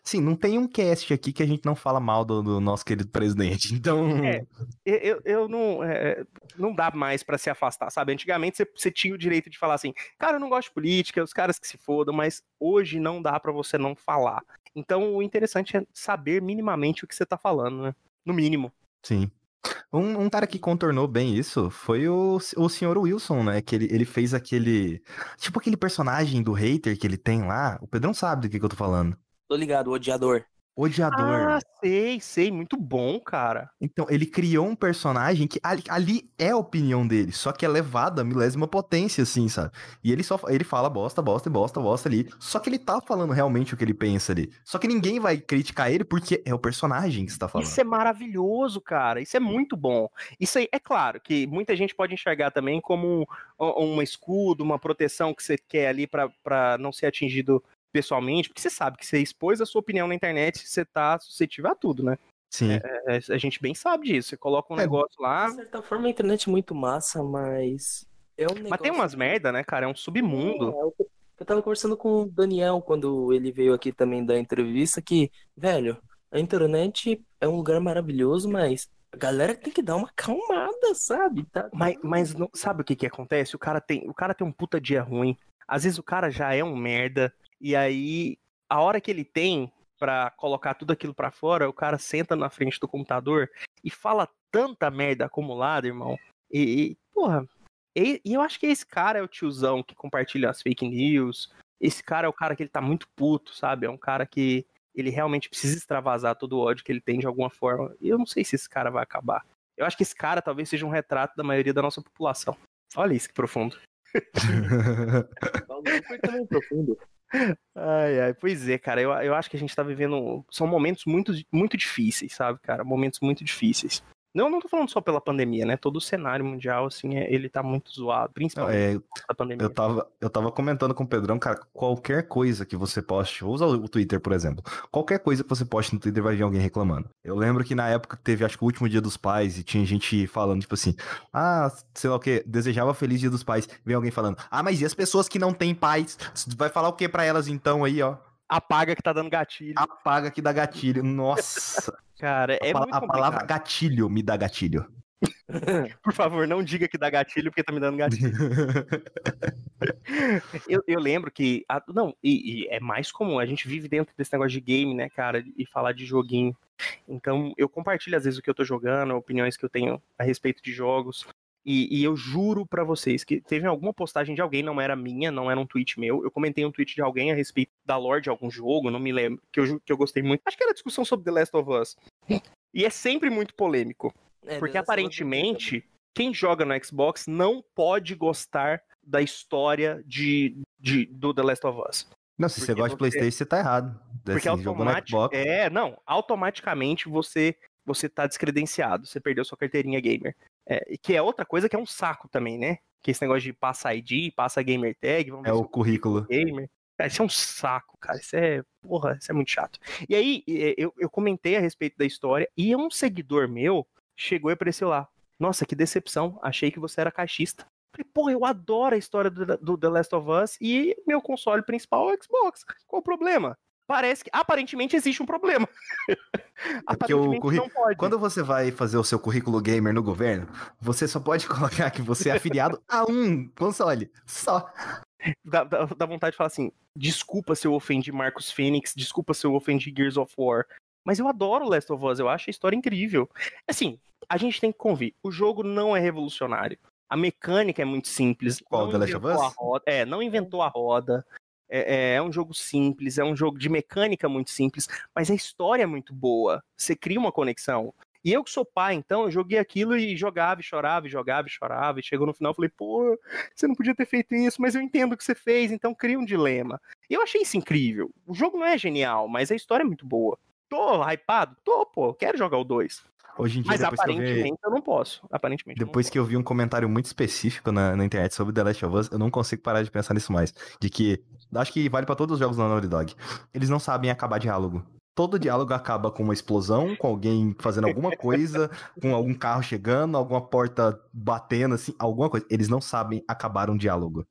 Sim, não tem um cast aqui que a gente não fala mal do, do nosso querido presidente. Então. É, eu, eu não. É, não dá mais para se afastar, sabe? Antigamente você, você, tinha o direito de falar assim, cara, eu não gosto de política, os caras que se fodam, mas hoje não dá para você não falar. Então o interessante é saber minimamente o que você tá falando, né? No mínimo. Sim. Um, um, cara que contornou bem isso foi o, o senhor Wilson, né? Que ele, ele fez aquele. Tipo aquele personagem do hater que ele tem lá. O Pedrão sabe do que, que eu tô falando. Tô ligado, o odiador. Odiador. Ah, sei, sei, muito bom, cara. Então, ele criou um personagem que ali, ali, é a opinião dele, só que é levada a milésima potência, assim, sabe? E ele só ele fala bosta, bosta, bosta, bosta ali. Só que ele tá falando realmente o que ele pensa ali. Só que ninguém vai criticar ele porque é o personagem que está falando. Isso é maravilhoso, cara. Isso é muito bom. Isso aí, é claro que muita gente pode enxergar também como um, um escudo, uma proteção que você quer ali para não ser atingido pessoalmente, porque você sabe que você expôs a sua opinião na internet, você tá suscetível a tudo, né? Sim. É, é, a gente bem sabe disso. Você coloca um é, negócio lá. De certa forma, a internet é muito massa, mas. É um negócio... Mas tem umas merda, né, cara? É um submundo. É, eu tava conversando com o Daniel quando ele veio aqui também da entrevista que, velho, a internet é um lugar maravilhoso, mas a galera tem que dar uma acalmada, sabe? Tá... Mas, mas não, sabe o que que acontece? O cara tem, o cara tem um puta dia ruim. Às vezes o cara já é um merda. E aí, a hora que ele tem para colocar tudo aquilo para fora, o cara senta na frente do computador e fala tanta merda acumulada, irmão. E, e porra, e, e, eu acho que esse cara é o tiozão que compartilha as fake news. Esse cara é o cara que ele tá muito puto, sabe? É um cara que ele realmente precisa extravasar todo o ódio que ele tem de alguma forma. E eu não sei se esse cara vai acabar. Eu acho que esse cara talvez seja um retrato da maioria da nossa população. Olha isso que profundo. Foi também profundo. Ai, ai, pois é, cara, eu, eu acho que a gente tá vivendo. São momentos muito, muito difíceis, sabe, cara? Momentos muito difíceis. Não, não tô falando só pela pandemia, né? Todo o cenário mundial, assim, é, ele tá muito zoado, principalmente é, pandemia. Eu tava, eu tava comentando com o Pedrão, cara, qualquer coisa que você poste, usa o Twitter, por exemplo, qualquer coisa que você poste no Twitter vai vir alguém reclamando. Eu lembro que na época teve, acho que o último dia dos pais, e tinha gente falando, tipo assim, ah, sei lá o que, desejava feliz dia dos pais. Vem alguém falando, ah, mas e as pessoas que não têm pais? Vai falar o que para elas então aí, ó? Apaga que tá dando gatilho. Apaga que dá gatilho. Nossa. Cara, é a, muito A palavra gatilho me dá gatilho. Por favor, não diga que dá gatilho, porque tá me dando gatilho. eu, eu, lembro que. A, não, e, e, é mais comum. A gente vive dentro desse negócio de game, né, cara? E falar de joguinho. Então, eu compartilho às vezes o que eu tô jogando, opiniões que eu tenho a respeito de jogos. E, e eu juro para vocês que teve alguma postagem de alguém, não era minha, não era um tweet meu. Eu comentei um tweet de alguém a respeito da lore de algum jogo, não me lembro, que eu, que eu gostei muito. Acho que era discussão sobre The Last of Us. E é sempre muito polêmico. É, porque aparentemente, quem joga no Xbox não pode gostar da história de, de do The Last of Us. Não, se porque você gosta de Playstation, você tá errado. Porque assim, automaticamente. É, não, automaticamente você você tá descredenciado, você perdeu sua carteirinha gamer. É, que é outra coisa que é um saco também, né? Que esse negócio de passa ID, passa gamer tag, é o currículo. Gamer. Cara, isso é um saco, cara. Isso é. Porra, isso é muito chato. E aí, eu, eu comentei a respeito da história e um seguidor meu chegou e apareceu lá. Nossa, que decepção. Achei que você era caixista. Falei, porra, eu adoro a história do, do The Last of Us e meu console principal é o Xbox. Qual o problema? Parece que aparentemente existe um problema. É o curri... Quando você vai fazer o seu currículo gamer no governo, você só pode colocar que você é afiliado a um console, só. Dá, dá, dá, vontade de falar assim: desculpa se eu ofendi Marcos Phoenix, desculpa se eu ofendi Gears of War. Mas eu adoro Last of Us, eu acho a história incrível. Assim, a gente tem que convir: o jogo não é revolucionário. A mecânica é muito simples. Qual, The Last of Us? É, não inventou a roda. É, é, é, um jogo simples, é um jogo de mecânica muito simples, mas a história é muito boa. Você cria uma conexão. E eu que sou pai, então, eu joguei aquilo e jogava e chorava, e jogava e chorava, e chegou no final e falei, pô, você não podia ter feito isso, mas eu entendo o que você fez, então cria um dilema. E eu achei isso incrível. O jogo não é genial, mas a história é muito boa. Tô hypado? Tô, pô, quero jogar o 2. Hoje em dia, Mas aparentemente eu, vi... eu, não posso. Aparentemente. Depois que eu vi um comentário muito específico na, na, internet sobre The Last of Us, eu não consigo parar de pensar nisso mais. De que. Acho que vale para todos os jogos da Naughty Dog. Eles não sabem acabar diálogo. Todo diálogo acaba com uma explosão, com alguém fazendo alguma coisa, com algum carro chegando, alguma porta batendo, assim, alguma coisa. Eles não sabem acabar um diálogo.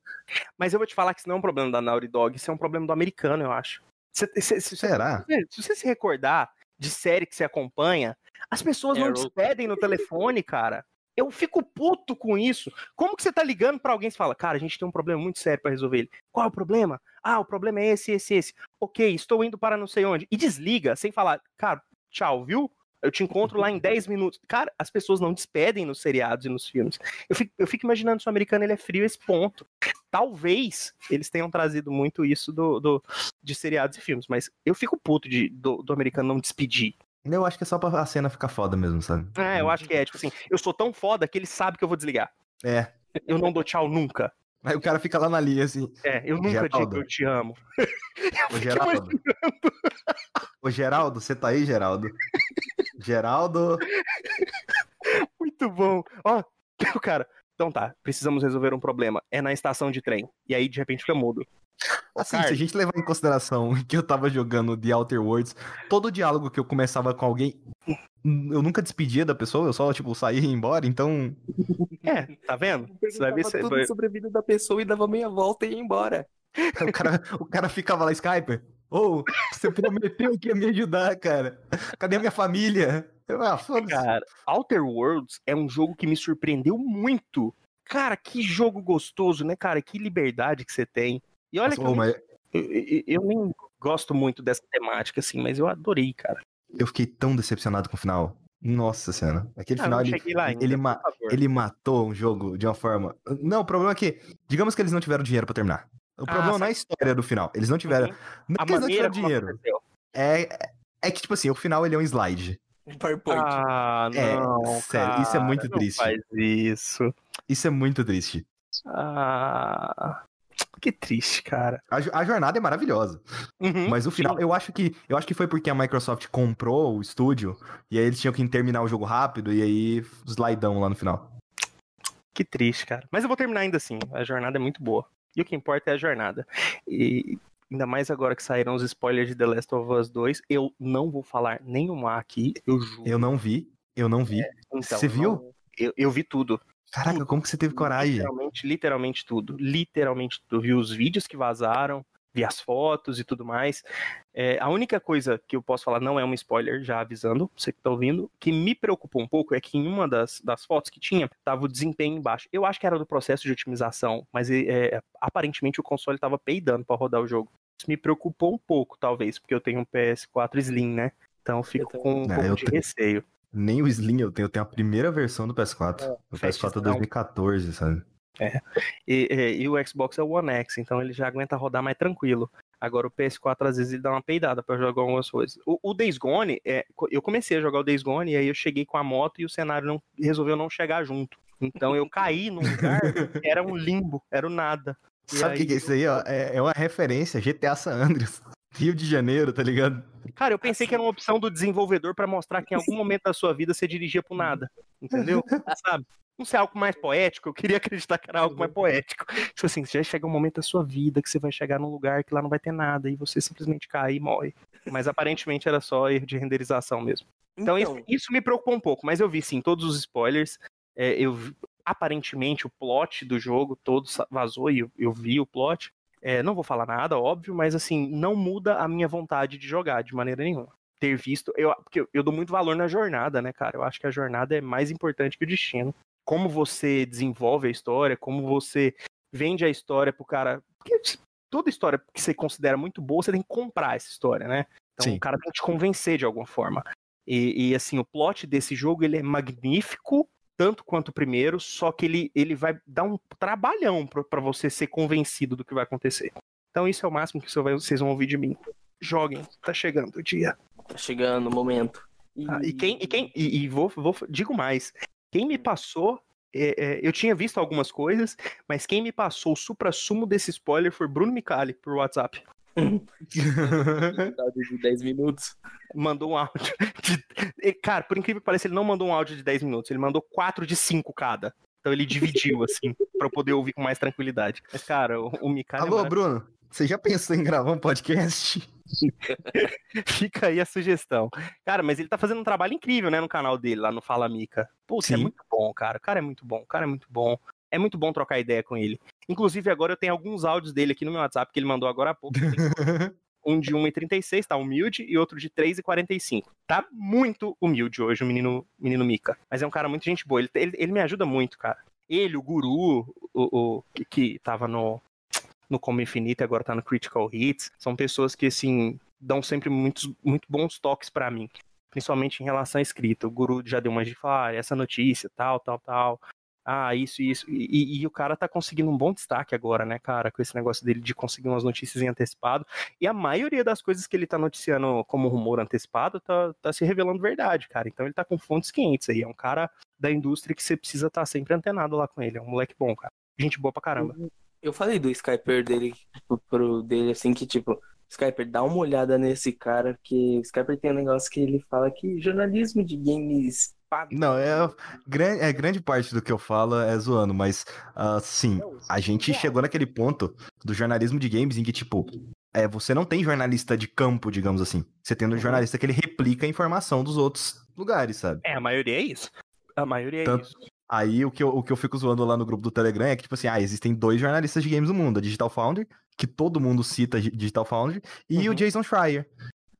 Mas eu vou te falar que isso não é um problema da Naughty Dog, isso é um problema do americano, eu acho. Se, se, se, Será? Se você se recordar de série que você acompanha, as pessoas não despedem no telefone, cara. Eu fico puto com isso. Como que você tá ligando para alguém e fala, cara, a gente tem um problema muito sério para resolver ele. Qual é o problema? Ah, o problema é esse, esse, esse. Ok, estou indo para não sei onde. E desliga, sem falar, cara, tchau, viu? Eu te encontro lá em 10 minutos. Cara, as pessoas não despedem nos seriados e nos filmes. Eu fico, eu fico imaginando se o americano ele é frio esse ponto. Talvez eles tenham trazido muito isso do, do de seriados e filmes, mas eu fico puto de, do, do americano não despedir. Eu acho que é só pra a cena ficar foda mesmo, sabe? É, eu acho que é. Tipo assim, eu sou tão foda que ele sabe que eu vou desligar. É. Eu não dou tchau nunca. Aí o cara fica lá na linha, assim. É, eu nunca Geraldo. digo que eu te amo. Ô, Geraldo. Ô, Geraldo, você tá aí, Geraldo? Geraldo. Muito bom. Ó, o cara. Então tá, precisamos resolver um problema. É na estação de trem. E aí, de repente, fica mudo. Assim, se a gente levar em consideração que eu tava jogando The Outer Worlds, todo diálogo que eu começava com alguém, eu nunca despedia da pessoa, eu só, tipo, saía e ia embora, então. É, tá vendo? Você vai ver se tudo sobre a vida da pessoa e dava meia volta e ia embora. O cara, o cara ficava lá, Skype. Ô, oh, você prometeu que ia me ajudar, cara. Cadê a minha família? Eu, ah, cara, Outer Worlds é um jogo que me surpreendeu muito. Cara, que jogo gostoso, né, cara? Que liberdade que você tem. E olha Nossa, que eu, mas... eu, eu, eu, nem gosto muito dessa temática, assim, mas eu adorei, cara. Eu fiquei tão decepcionado com o final. Nossa senhora. Aquele ah, final, ele, ainda, ele, ma ele matou um jogo de uma forma. Não, o problema é que, digamos que eles não tiveram dinheiro para terminar. O ah, problema não é a história do final. Eles não tiveram. Uhum. Não é que eles não tiveram dinheiro. É, é que, tipo assim, o final ele é um slide. PowerPoint. Ah, não. É, sério, cara, isso é muito triste. Faz isso. Isso é muito triste. Ah. Que triste, cara. A, a jornada é maravilhosa. Uhum, Mas o final, sim. eu acho que eu acho que foi porque a Microsoft comprou o estúdio e aí eles tinham que terminar o jogo rápido e aí slidão lá no final. Que triste, cara. Mas eu vou terminar ainda assim. A jornada é muito boa. E o que importa é a jornada. E ainda mais agora que saíram os spoilers de The Last of Us 2, eu não vou falar nenhuma aqui, eu juro. Eu não vi, eu não vi. Então, Você viu? não- Eu, eu vi tudo. Caraca, como que você teve coragem? Literalmente, literalmente tudo. Literalmente tudo. Eu vi os vídeos que vazaram, vi as fotos e tudo mais. É, a única coisa que eu posso falar, não é um spoiler, já avisando, você que tá ouvindo, que me preocupou um pouco é que em uma das, das fotos que tinha, tava o desempenho embaixo. Eu acho que era do processo de otimização, mas é, aparentemente o console tava peidando para rodar o jogo. Isso me preocupou um pouco, talvez, porque eu tenho um PS4 Slim, né? Então eu fico Eu com um pouco É, eu de tenho- receio. Nem o Slim eu tenho, eu tenho a primeira versão do PS4. É, o PS4 é festzão. 2014, sabe? E, e- e o Xbox é o One X, então ele já aguenta rodar mais tranquilo. Agora o PS4 às vezes ele dá uma peidada pra jogar algumas coisas. O, o Days Gone, é, eu comecei a jogar o Days Gone e aí eu cheguei com a moto e o cenário não, resolveu não chegar junto. Então eu caí num lugar que era um limbo, era o nada. E Sabe o que, que é isso aí, ó? É, é uma referência, GTA San Andreas. Rio de Janeiro, tá ligado? Cara, eu pensei que era uma opção do desenvolvedor pra mostrar que em algum momento da sua vida você dirigia pro nada. Entendeu? Sabe? Não ser algo mais poético, eu queria acreditar que era algo mais poético. Tipo assim, já chega um momento da sua vida que você vai chegar num lugar que lá não vai ter nada e você simplesmente cai e morre. Mas aparentemente era só erro de renderização mesmo. Então, Isso, isso me preocupou um pouco, mas eu vi sim todos os spoilers. É, eu vi- aparentemente o plot do jogo todo vazou e eu, eu vi o plot. É, não vou falar nada, óbvio, mas assim, não muda a minha vontade de jogar de maneira nenhuma. Ter visto, eu, porque eu, eu dou muito valor na jornada, né, cara? Eu acho que a jornada é mais importante que o destino. Como você desenvolve a história, como você vende a história pro cara. Porque toda história que você considera muito boa, você tem que comprar essa história, né? Então Sim. o cara tem que te convencer de alguma forma. E, e, assim, o plot desse jogo ele é magnífico, tanto quanto o primeiro, só que ele, ele vai dar um trabalhão pra pra você ser convencido do que vai acontecer. Então isso é o máximo que vocês vão ouvir de mim. Joguem, tá chegando o dia. Tá chegando o momento. Ah, e quem, e quem, e, e vou, vou, digo mais, quem me passou, é, é, eu tinha visto algumas coisas, mas quem me passou o supra-sumo desse spoiler foi Bruno Micali por WhatsApp. De 10 minutos. Mandou um áudio de. Cara, por incrível que pareça, ele não mandou um áudio de 10 minutos, ele mandou 4 de 5 cada. Então ele dividiu, assim, pra eu poder ouvir com mais tranquilidade. Mas, cara, o, o é Alô, maravilhoso. Bruno, você já pensou em gravar um podcast? Fica aí a sugestão. Cara, mas ele tá fazendo um trabalho incrível, né, no canal dele, lá no Fala Mica. Putz, é muito bom, cara. O cara é muito bom, o cara é muito bom. É muito bom trocar ideia com ele. Inclusive, agora eu tenho alguns áudios dele aqui no meu WhatsApp que ele mandou agora há pouco. um de 1,36, tá humilde, e outro de 3,45. Tá muito humilde hoje o menino, menino Mika. Mas é um cara muito gente boa. Ele, ele, ele me ajuda muito, cara. Ele, o guru, o, o que, que tava no, no Como Infinito e agora tá no Critical Hits, são pessoas que, assim, dão sempre muitos, muito bons toques pra mim. Principalmente em relação à escrita. O guru já deu umas de falar, ah, essa notícia, tal, tal, tal. Ah, isso, isso. E, e- e o cara tá conseguindo um bom destaque agora, né, cara? Com esse negócio dele de conseguir umas notícias em antecipado. E a maioria das coisas que ele tá noticiando como rumor antecipado tá, tá se revelando verdade, cara. Então ele tá com fontes quentes aí. É um cara da indústria que você precisa estar sempre antenado lá com ele. É um moleque bom, cara. Gente boa pra caramba. Eu falei do Skyper dele pro, pro dele assim que tipo, Skyper, dá uma olhada nesse cara, o Skyper tem um negócio que ele fala que jornalismo de games Não, é, gran- é grande parte do que eu falo é zoando, mas assim, a gente chegou naquele ponto do jornalismo de games em que, tipo, é, você não tem jornalista de campo, digamos assim. Você tem um Uhum. jornalista que ele replica a informação dos outros lugares, sabe? É, a maioria é isso. A maioria é Tanto- isso. Aí o que, eu, o que eu fico zoando lá no grupo do Telegram é que, tipo assim, ah, existem dois jornalistas de games no mundo, a Digital Foundry, que todo mundo cita Gi- Digital Foundry, e Uhum. o Jason Schreier,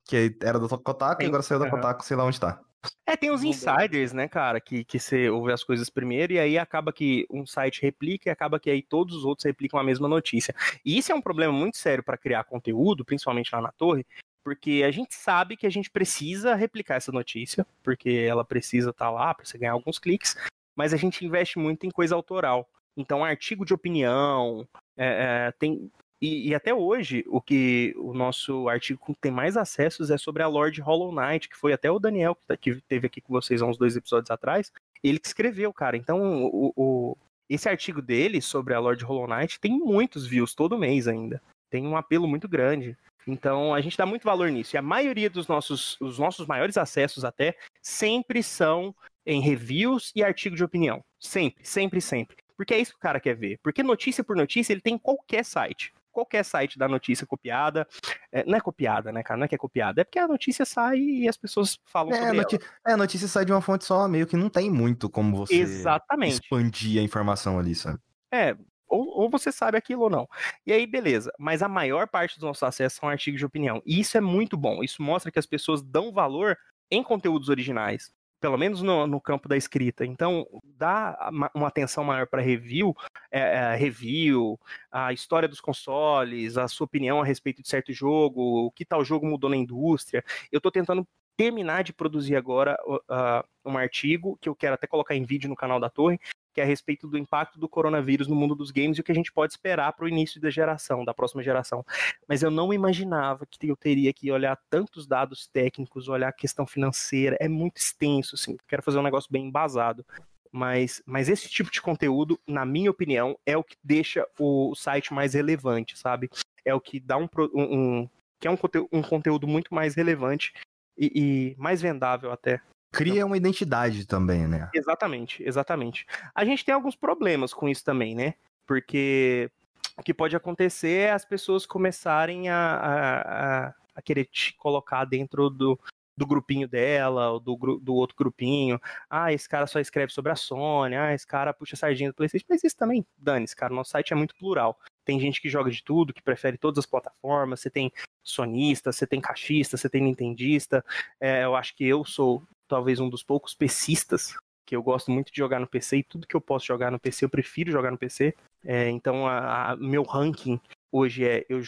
que era da Kotaku e agora saiu da. Kotaku, sei lá onde tá. É, tem os Mudou. insiders, né, cara, que, que você ouve as coisas primeiro e aí acaba que um site replica e acaba que aí todos os outros replicam a mesma notícia. E isso é um problema muito sério para criar conteúdo, principalmente lá na torre, porque a gente sabe que a gente precisa replicar essa notícia, porque ela precisa estar lá para você ganhar alguns cliques, mas a gente investe muito em coisa autoral. Então, artigo de opinião, é, é, tem. E, e até hoje, o que o nosso artigo tem mais acessos é sobre a Lord Hollow Knight, que foi até o Daniel que, tá- que teve aqui com vocês há uns dois episódios atrás, ele que escreveu, cara. Então, o, o- esse artigo dele sobre a Lord Hollow Knight tem muitos views todo mês ainda. Tem um apelo muito grande. Então a gente dá muito valor nisso. E a maioria dos nossos, os nossos maiores acessos até sempre são em reviews e artigo de opinião. Sempre, sempre, sempre. Porque é isso que o cara quer ver. Porque notícia por notícia ele tem em qualquer site. Qualquer site da notícia copiada. É, não é copiada, né, cara? Não é que é copiada. É porque a notícia sai e as pessoas falam É, a sobre noti- é, a notícia sai de uma fonte só, meio que não tem muito como você Exatamente. expandir a informação ali, sabe? É, ou, ou você sabe aquilo ou não. E aí, beleza. Mas a maior parte dos nossos acessos são artigos de opinião. E isso é muito bom. Isso mostra que as pessoas dão valor em conteúdos originais. Pelo menos no, no campo da escrita. Então, dá ma- uma atenção maior para review, é, é, review, a história dos consoles, a sua opinião a respeito de certo jogo, o que tal jogo mudou na indústria. Eu tô tentando terminar de produzir agora uh, um artigo que eu quero até colocar em vídeo no canal da Torre, que é a respeito do impacto do coronavírus no mundo dos games e o que a gente pode esperar para o início da geração, da próxima geração. Mas eu não imaginava que eu teria que olhar tantos dados técnicos, olhar a questão financeira, é muito extenso, assim. Quero fazer um negócio bem embasado. Mas, mas esse tipo de conteúdo, na minha opinião, é o que deixa o site mais relevante, sabe? É o que dá um, um, um- que é um, conteúdo, um conteúdo muito mais relevante e, e mais vendável até. Cria uma identidade também, né? Exatamente, exatamente. A gente tem alguns problemas com isso também, né? Porque o que pode acontecer é as pessoas começarem a, a, a- a querer te colocar dentro do, do grupinho dela, ou do, do outro grupinho. Ah, esse cara só escreve sobre a Sony, ah, esse cara puxa sardinha do Playstation. Mas isso também, dane-se, cara, nosso site é muito plural. Tem gente que joga de tudo, que prefere todas as plataformas, você tem sonista, você tem caixista, você tem nintendista. É, eu acho que eu sou talvez um dos poucos PCistas, que eu gosto muito de jogar no PC e tudo que eu posso jogar no PC, eu prefiro jogar no PC. É, então, a, a- meu ranking hoje é: eu.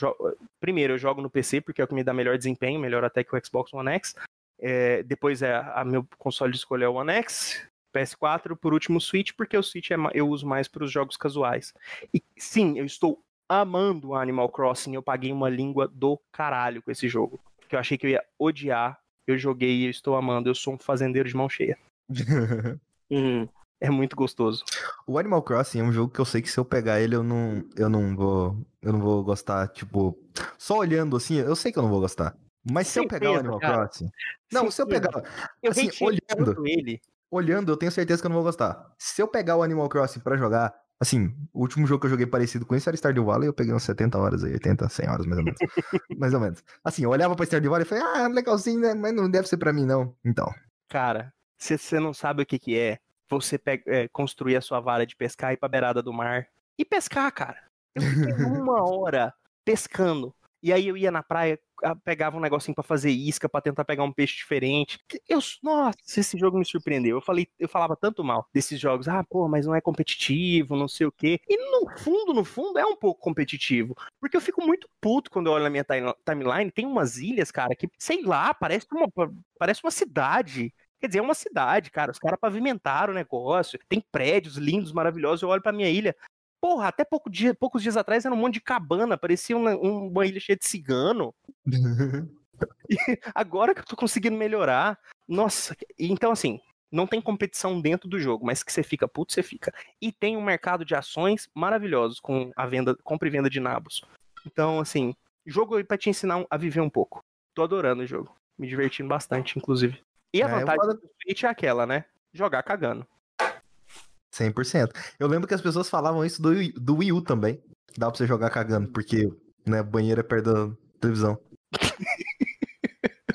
Primeiro, eu jogo no PC, porque é o que me dá melhor desempenho, melhor até que o Xbox One X. É, depois, é a meu console de escolha é o One X. PS4, por último, Switch, porque o Switch é eu uso mais para os jogos casuais. E sim, eu estou amando Animal Crossing. Eu paguei uma língua do caralho com esse jogo. Que eu achei que eu ia odiar. Eu joguei e eu estou amando. Eu sou um fazendeiro de mão cheia. Hum, É muito gostoso. o Animal Crossing é um jogo que eu sei que se eu pegar ele, eu não, eu não vou. Eu não vou gostar, tipo. Só olhando assim, eu sei que eu não vou gostar. Mas se eu pegar o Animal cara. Crossing. Não, se eu pegar. Eu assim, hateei olhando. ele. Olhando, eu tenho certeza que eu não vou gostar. Se eu pegar o Animal Crossing pra jogar. Assim, o último jogo que eu joguei parecido com isso era Stardew Valley, eu peguei uns 70 horas aí, 80, 100 horas mais ou menos. mais ou menos. Assim, eu olhava pra Stardew Valley e falei, ah, legalzinho, né? Mas não deve ser pra mim, não. Então. Cara, se você não sabe o que que é, você pega, é, construir a sua vara de pescar e ir pra beirada do mar. E pescar, cara. Eu fiquei uma hora pescando. E aí eu ia na praia, ah, pegava um negocinho pra fazer isca, pra tentar pegar um peixe diferente. Eu, nossa, esse jogo me surpreendeu. Eu falei, eu falava tanto mal desses jogos. Ah, pô, mas não é competitivo, não sei o quê. E no fundo, no fundo, é um pouco competitivo. Porque eu fico muito puto quando eu olho na minha time- timeline. Tem umas ilhas, cara, que, sei lá, parece uma, parece uma cidade. Quer dizer, é uma cidade, cara. Os caras pavimentaram o negócio. Tem prédios lindos, maravilhosos. Eu olho pra minha ilha. Porra, até pouco dia, poucos dias atrás era um monte de cabana. Parecia uma, uma ilha cheia de cigano. Agora que eu tô conseguindo melhorar. Nossa, então assim, não tem competição dentro do jogo, mas que você fica puto, você fica. E tem um mercado de ações maravilhosos com a venda, compra e venda de nabos. Então, assim, jogo aí pra te ensinar a viver um pouco. Tô adorando o jogo. Me divertindo bastante, inclusive. E a É, eu vantagem falo- do Switch é aquela, né? Jogar cagando. 100%. Eu lembro que as pessoas falavam isso do, Wii- do Wii U também. Dá pra você jogar cagando, porque, né, banheiro é perto da televisão.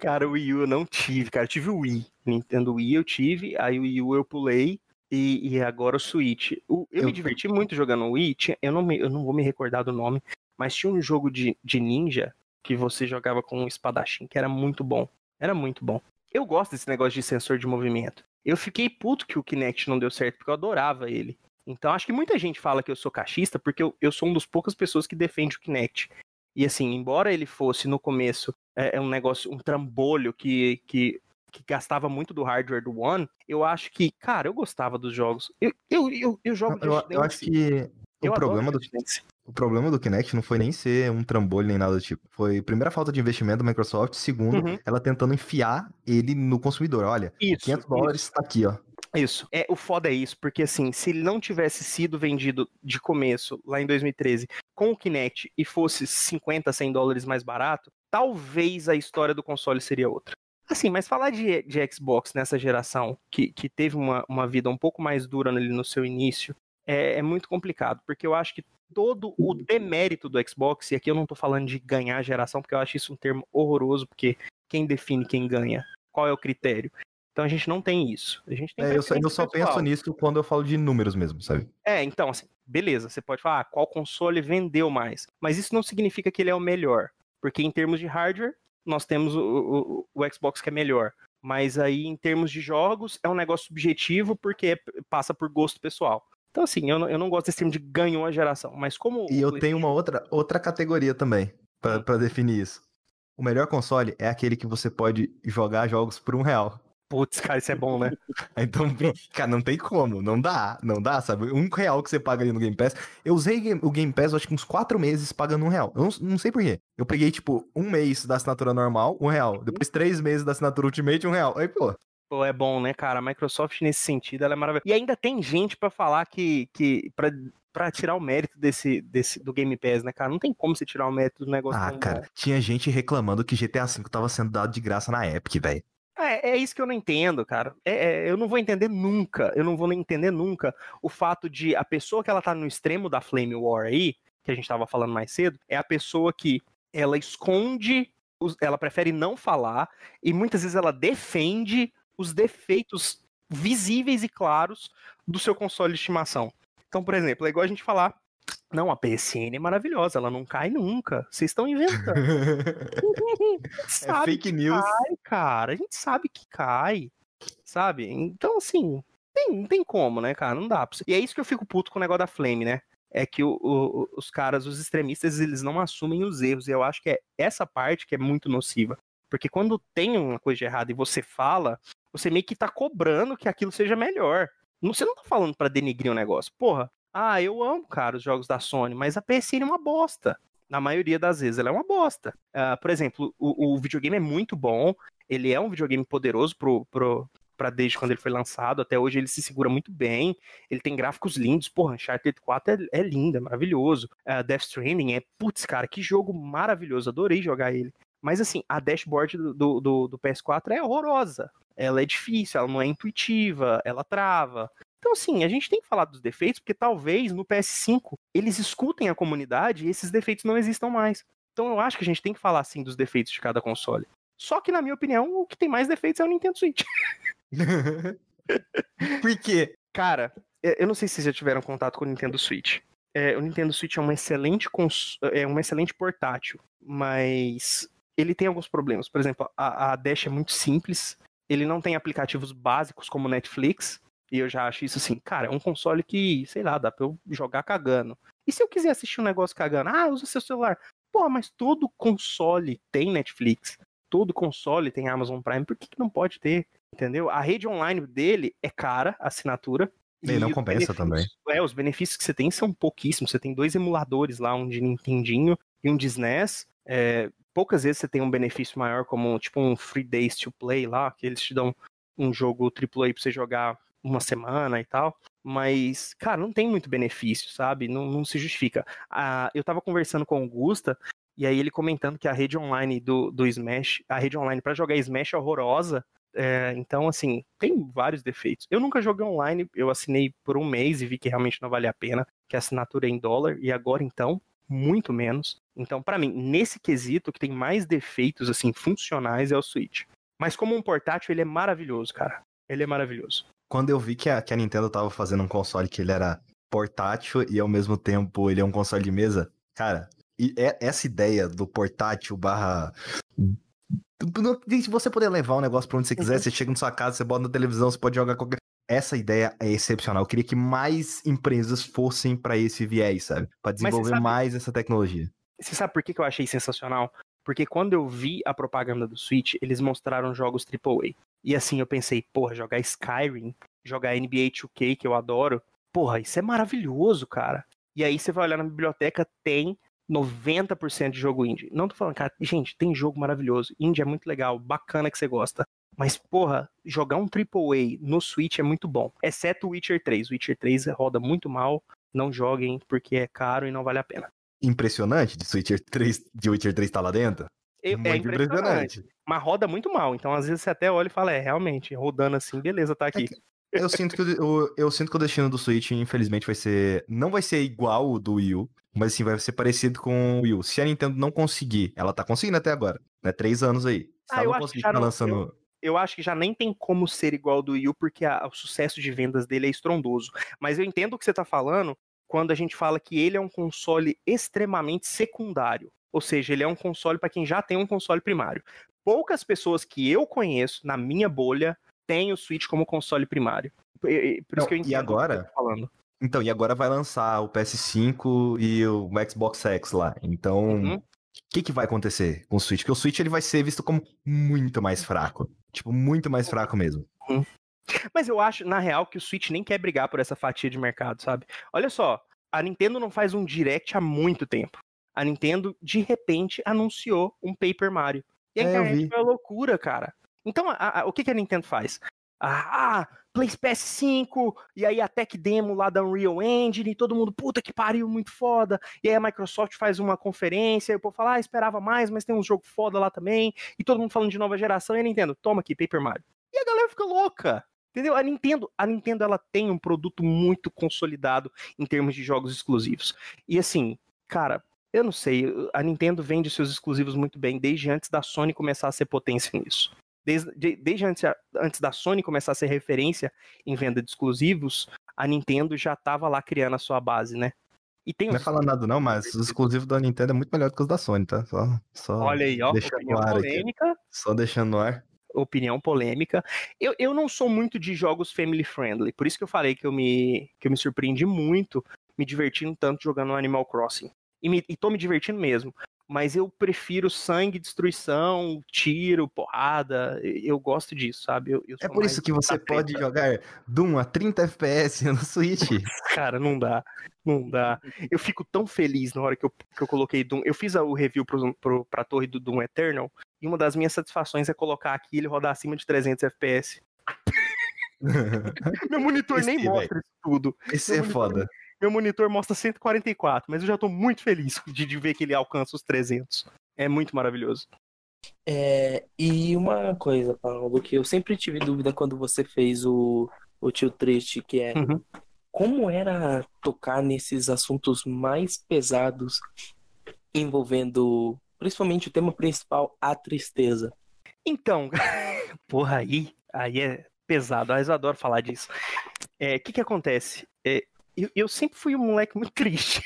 Cara, o Wii U eu não tive, cara. Eu tive o Wii. Nintendo Wii eu tive, aí o Wii U eu pulei. E, e agora o Switch. O- eu, Eu- me diverti muito jogando o Wii. Tinha- eu, não me- eu não vou me recordar do nome, mas tinha um jogo de, de ninja que você jogava com um espadachim que era muito bom. Era muito bom. Eu gosto desse negócio de sensor de movimento. Eu fiquei puto que o Kinect não deu certo, porque eu adorava ele. Então acho que muita gente fala que eu sou cachista, porque eu, eu sou uma das poucas pessoas que defende o Kinect. E assim, embora ele fosse no começo é, é um negócio, um trambolho que, que, que gastava muito do hardware do One, eu acho que, cara, eu gostava dos jogos. Eu, eu, eu, eu jogo Eu, eu acho que o problema, do, Dance. O problema do Kinect não foi nem ser um trambolho nem nada do tipo. Foi, primeiro, a falta de investimento da Microsoft. Segundo, Uhum. ela tentando enfiar ele no consumidor. Olha, Isso, 500 dólares tá aqui, ó. Isso. É, o foda é isso, porque assim, se ele não tivesse sido vendido de começo, lá em 2013, com o Kinect e fosse 50, 100 dólares mais barato, talvez a história do console seria outra. Assim, mas falar de, de Xbox nessa geração, que, que teve uma, uma vida um pouco mais dura ali no seu início, é, é muito complicado, porque eu acho que todo o demérito do Xbox, e aqui eu não tô falando de ganhar a geração, porque eu acho isso um termo horroroso, porque quem define quem ganha? Qual é o critério? Então a gente não tem isso. A gente tem é, eu só, eu só penso nisso quando eu falo de números mesmo, sabe? É, então, assim, beleza, você pode falar ah, qual console vendeu mais. Mas isso não significa que ele é o melhor. Porque em termos de hardware, nós temos o, o, o Xbox que é melhor. Mas aí, em termos de jogos, é um negócio subjetivo porque passa por gosto pessoal. Então, assim, eu não, eu não gosto desse termo de ganhou a geração, mas como. E eu tenho uma outra, outra categoria também, para hum. definir isso. O melhor console é aquele que você pode jogar jogos por um real. Putz, cara, isso é bom, né? então, cara, não tem como, não dá, não dá, sabe? Um real que você paga ali no Game Pass. Eu usei o Game Pass, acho que uns quatro meses pagando um real. Eu não, não sei porquê. Eu peguei, tipo, um mês da assinatura normal, um real. Depois três meses da assinatura Ultimate, um real. Aí, pô. Pô, é bom, né, cara? A Microsoft, nesse sentido, ela é maravilhosa. E ainda tem gente para falar que. que pra para tirar o mérito desse, desse do Game Pass, né, cara? Não tem como você tirar o mérito do negócio. Ah, cara, bom. tinha gente reclamando que GTA V tava sendo dado de graça na Epic, velho. É, é isso que eu não entendo, cara. É, é, eu não vou entender nunca, eu não vou entender nunca o fato de a pessoa que ela tá no extremo da Flame War aí, que a gente tava falando mais cedo, é a pessoa que ela esconde, ela prefere não falar e muitas vezes ela defende os defeitos visíveis e claros do seu console de estimação. Então, por exemplo, é igual a gente falar não, a PSN é maravilhosa, ela não cai nunca. Vocês estão inventando. é fake news. Cai, cara. A gente sabe que cai. Sabe? Então, assim, tem, não tem como, né, cara? Não dá. E é isso que eu fico puto com o negócio da Flame, né? É que o, o, os caras, os extremistas, eles não assumem os erros. E eu acho que é essa parte que é muito nociva. Porque quando tem uma coisa de errado e você fala, você meio que tá cobrando que aquilo seja melhor. Você não tá falando para denigrir o um negócio. Porra, ah, eu amo, cara, os jogos da Sony, mas a PSN é uma bosta. Na maioria das vezes ela é uma bosta. Uh, por exemplo, o, o, videogame é muito bom, ele é um videogame poderoso pro, pro, pra desde quando ele foi lançado, até hoje ele se segura muito bem, ele tem gráficos lindos, porra, Uncharted 4 é, é lindo, é maravilhoso. Uh, Death Stranding é, putz, cara, que jogo maravilhoso, adorei jogar ele. Mas assim, a dashboard do, do, do, do PS4 é horrorosa. Ela é difícil, ela não é intuitiva, ela trava. Então, assim, a gente tem que falar dos defeitos, porque talvez no PS5 eles escutem a comunidade e esses defeitos não existam mais. Então, eu acho que a gente tem que falar, assim, dos defeitos de cada console. Só que, na minha opinião, o que tem mais defeitos é o Nintendo Switch. Por quê? Cara, eu não sei se vocês já tiveram contato com o Nintendo Switch. É, o Nintendo Switch é um excelente cons... é um excelente portátil, mas ele tem alguns problemas. Por exemplo, a, a Dash é muito simples, ele não tem aplicativos básicos como Netflix, e eu já acho isso assim, cara, é um console que, sei lá, dá pra eu jogar cagando. E se eu quiser assistir um negócio cagando? Ah, usa seu celular. Pô, mas todo console tem Netflix. Todo console tem Amazon Prime. Por que, que não pode ter? Entendeu? A rede online dele é cara, a assinatura. E, e não compensa também. É, os benefícios que você tem são pouquíssimos. Você tem dois emuladores lá, um de Nintendinho e um de SNES. É, poucas vezes você tem um benefício maior, como tipo um Free Days to Play lá, que eles te dão um jogo AAA pra você jogar uma semana e tal. Mas, cara, não tem muito benefício, sabe? Não, não se justifica. Ah, eu tava conversando com o Gusta, e aí ele comentando que a rede online do, do Smash, a rede online para jogar Smash é horrorosa. É, então, assim, tem vários defeitos. Eu nunca joguei online, eu assinei por um mês e vi que realmente não vale a pena, que a assinatura é em dólar, e agora então, muito menos. Então, para mim, nesse quesito, que tem mais defeitos, assim, funcionais é o Switch. Mas como um portátil, ele é maravilhoso, cara. Ele é maravilhoso quando eu vi que a, que a Nintendo tava fazendo um console que ele era portátil e ao mesmo tempo ele é um console de mesa, cara, e é, essa ideia do portátil barra. De você poder levar o negócio pra onde você quiser, uhum. você chega na sua casa, você bota na televisão, você pode jogar qualquer. Essa ideia é excepcional. Eu queria que mais empresas fossem para esse viés, sabe? Para desenvolver sabe... mais essa tecnologia. Você sabe por que eu achei sensacional? Porque quando eu vi a propaganda do Switch, eles mostraram jogos AAA. E assim eu pensei, porra, jogar Skyrim, jogar NBA 2K, que eu adoro, porra, isso é maravilhoso, cara. E aí você vai olhar na biblioteca, tem 90% de jogo indie. Não tô falando, cara, gente, tem jogo maravilhoso. Indie é muito legal, bacana que você gosta. Mas, porra, jogar um AAA no Switch é muito bom. Exceto o Witcher 3. O Witcher 3 roda muito mal. Não joguem porque é caro e não vale a pena. Impressionante de Witcher 3, de Witcher 3 tá lá dentro. É, é Muito impressionante. Mas roda muito mal. Então, às vezes, você até olha e fala, é, realmente, rodando assim, beleza, tá aqui. Eu sinto que o, eu, eu sinto que o destino do Switch, infelizmente, vai ser. Não vai ser igual o do Wii U, mas assim, vai ser parecido com o Wii U. Se a Nintendo não conseguir, ela tá conseguindo até agora, né? Três anos aí. Ah, eu acho que não- lançando. eu acho que já nem tem como ser igual ao do Wii U, porque a- o sucesso de vendas dele é estrondoso. Mas eu entendo o que você tá falando quando a gente fala que ele é um console extremamente secundário. Ou seja, ele é um console para quem já tem um console primário. Poucas pessoas que eu conheço na minha bolha têm o Switch como console primário. Por, e- Não, isso que eu e entendo agora? o que tá falando. Então, e agora vai lançar o PS5 e o Xbox X lá. Então, o Uhum. que, que vai acontecer com o Switch? Porque o Switch ele vai ser visto como muito mais fraco. Tipo, muito mais fraco mesmo. Mas eu acho, na real, que o Switch nem quer brigar por essa fatia de mercado, sabe? Olha só, a Nintendo não faz um direct há muito tempo. A Nintendo, de repente, anunciou um Paper Mario. E a É, internet foi uma loucura, cara. Então, a- a- o que, que a Nintendo faz? Ah, ah, Play PS5, e aí a tech demo lá da Unreal Engine, e todo mundo, puta que pariu, muito foda. E aí a Microsoft faz uma conferência, e o povo fala, ah, esperava mais, mas tem um jogo foda lá também. E todo mundo falando de nova geração, e a Nintendo, toma aqui, Paper Mario. E a galera fica louca. Entendeu? A Nintendo, a Nintendo ela tem um produto muito consolidado em termos de jogos exclusivos. E assim, cara, eu não sei, a Nintendo vende seus exclusivos muito bem desde antes da Sony começar a ser potência nisso. Desde, de- desde antes, antes da Sony começar a ser referência em venda de exclusivos, a Nintendo já estava lá criando a sua base, né? E tem Não é falar nada não, mas os exclusivos da Nintendo é muito melhor do que os da Sony, tá? Só, só, Olha aí, ó, deixando no ar aqui. polêmica. só deixando no ar. Opinião polêmica. Eu, eu não sou muito de jogos family friendly, por isso que eu falei que eu me, que eu me surpreendi muito me divertindo tanto jogando Animal Crossing. E, me, e tô me divertindo mesmo. Mas eu prefiro sangue, destruição, tiro, porrada. Eu, gosto disso, sabe? Eu, eu É por isso que você pode jogar Doom a 30 FPS no Switch. Cara, não dá. Não dá. Eu fico tão feliz na hora que eu, que eu coloquei Doom. Eu fiz o review pro, pro, pra torre do Doom Eternal. E uma das minhas satisfações é colocar aqui e ele rodar acima de 300 FPS. Meu monitor Esse, nem mostra isso tudo. Esse é foda. Meu monitor mostra 144, mas eu já tô muito feliz de, de ver que ele alcança os 300. É muito maravilhoso. É, e uma coisa, Paulo, que eu sempre tive dúvida quando você fez o, o Tio Triste, que é Uhum. como era tocar nesses assuntos mais pesados envolvendo principalmente o tema principal, a tristeza. Então, porra, aí, aí é pesado, mas eu adoro falar disso. É, O que que acontece? É, eu, eu sempre fui um moleque muito triste.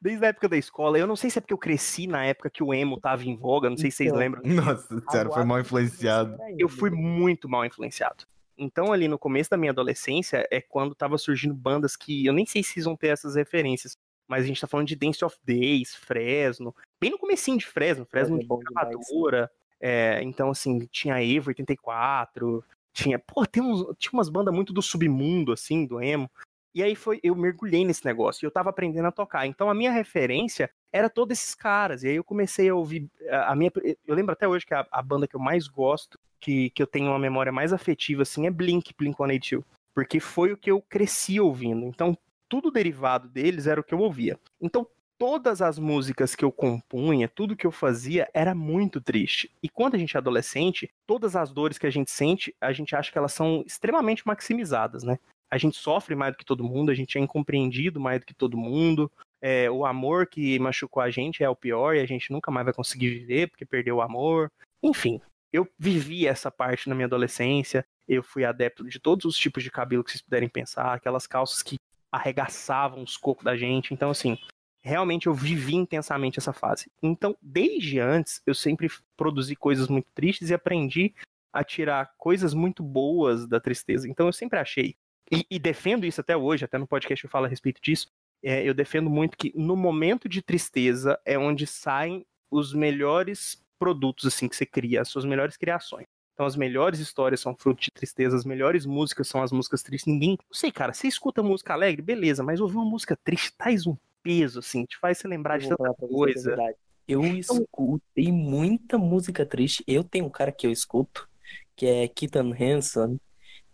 Desde a época da escola, eu não sei se é porque eu cresci na época que o emo tava em voga, não sei se vocês Então, lembram. Nossa senhora, foi mal influenciado. eu fui muito mal influenciado. Então, ali no começo da minha adolescência, é quando tava surgindo bandas que eu nem sei se vocês vão ter essas referências, mas a gente tá falando de Dance of Days, Fresno, bem no comecinho de Fresno, Fresno é de gravadora. É, então, assim, tinha Evo 84, tinha. Pô, tem uns, tinha umas bandas muito do submundo, assim, do emo. E aí foi, eu mergulhei nesse negócio e eu tava aprendendo a tocar. Então a minha referência era todos esses caras. E aí eu comecei a ouvir a, a minha. Eu lembro até hoje que a, a banda que eu mais gosto, que, que eu tenho uma memória mais afetiva, assim, é Blink, Blink-182. Porque foi o que eu cresci ouvindo. Então, tudo derivado deles era o que eu ouvia. Então, todas as músicas que eu compunha, tudo que eu fazia era muito triste. E quando a gente é adolescente, todas as dores que a gente sente, a gente acha que elas são extremamente maximizadas, né? A gente sofre mais do que todo mundo, a gente é incompreendido mais do que todo mundo. É, o amor que machucou a gente é o pior e a gente nunca mais vai conseguir viver porque perdeu o amor. Enfim, eu vivi essa parte na minha adolescência. Eu fui adepto de todos os tipos de cabelo que vocês puderem pensar, aquelas calças que arregaçavam os cocos da gente. Então, assim, realmente eu vivi intensamente essa fase. Então, desde antes, eu sempre produzi coisas muito tristes e aprendi a tirar coisas muito boas da tristeza. Então, eu sempre achei, e, e defendo isso até hoje, até no podcast eu falo a respeito disso, é, eu defendo muito que no momento de tristeza é onde saem os melhores produtos assim que você cria, as suas melhores criações. Então as melhores histórias são fruto de tristeza, as melhores músicas são as músicas tristes. Ninguém, não sei, cara, você escuta música alegre, beleza, mas ouvir uma música triste traz um peso assim, te faz se lembrar de Eu tanta coisa. Eu escutei muita música triste. Eu tenho um cara que eu escuto, que é Keaton Hanson,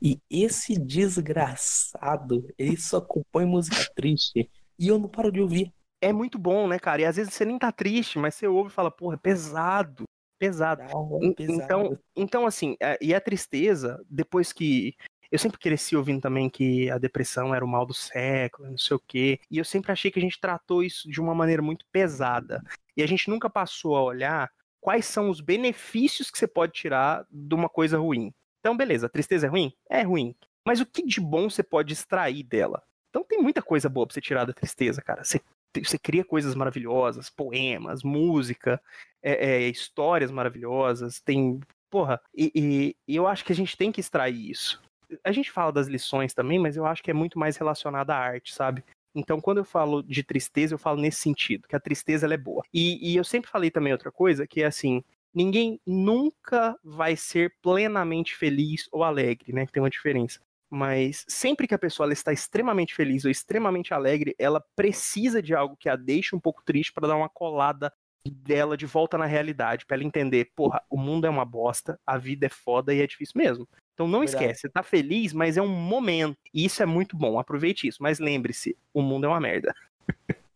e esse desgraçado, ele só compõe música triste e eu não paro de ouvir. É muito bom, né, cara? E às vezes você nem tá triste, mas você ouve e fala, porra, é pesado. Pesado. Não, é pesado. Então, então, assim, é, e a tristeza, depois que. Eu sempre cresci ouvindo também que a depressão era o mal do século, não sei o quê. E eu sempre achei que a gente tratou isso de uma maneira muito pesada. E a gente nunca passou a olhar quais são os benefícios que você pode tirar de uma coisa ruim. Então, beleza, a tristeza é ruim? É ruim. Mas o que de bom você pode extrair dela? Então tem muita coisa boa pra você tirar da tristeza, cara. Você, você cria coisas maravilhosas, poemas, música, é, é, histórias maravilhosas, tem. Porra, e, e, eu acho que a gente tem que extrair isso. A gente fala das lições também, mas eu acho que é muito mais relacionado à arte, sabe? Então, quando eu falo de tristeza, eu falo nesse sentido, que a tristeza é boa. E, e eu sempre falei também outra coisa, que é assim, ninguém nunca vai ser plenamente feliz ou alegre, né? Que tem uma diferença. Mas sempre que a pessoa está extremamente feliz ou extremamente alegre, ela precisa de algo que a deixe um pouco triste para dar uma colada dela de volta na realidade, para ela entender, porra, o mundo é uma bosta, a vida é foda e é difícil mesmo. Então não Verdade. esquece, você tá feliz, mas é um momento. E isso é muito bom, aproveite isso. Mas lembre-se, o mundo é uma merda.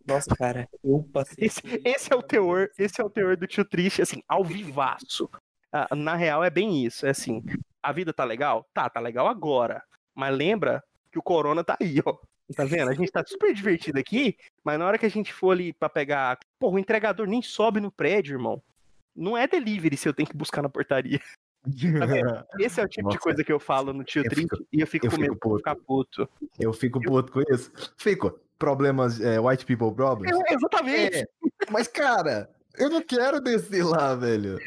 Nossa, cara, eu passei. Esse, esse, é o teor, esse é o teor do tio triste, assim, ao vivaço. Ah, na real é bem isso, é assim, a vida tá legal? Tá, tá legal agora. Mas lembra que o corona tá aí, ó. Tá vendo? A gente tá super divertido aqui, mas na hora que a gente for ali pra pegar. Pô, o entregador nem sobe no prédio, irmão. Não é delivery se eu tenho que buscar na portaria. Esse é o tipo Nossa. de coisa que eu falo no tio fico, e eu fico eu com medo de ficar puto. Eu fico puto com isso. Fico problemas, é, white people problems. É, exatamente. É, mas, cara, eu não quero descer lá, velho.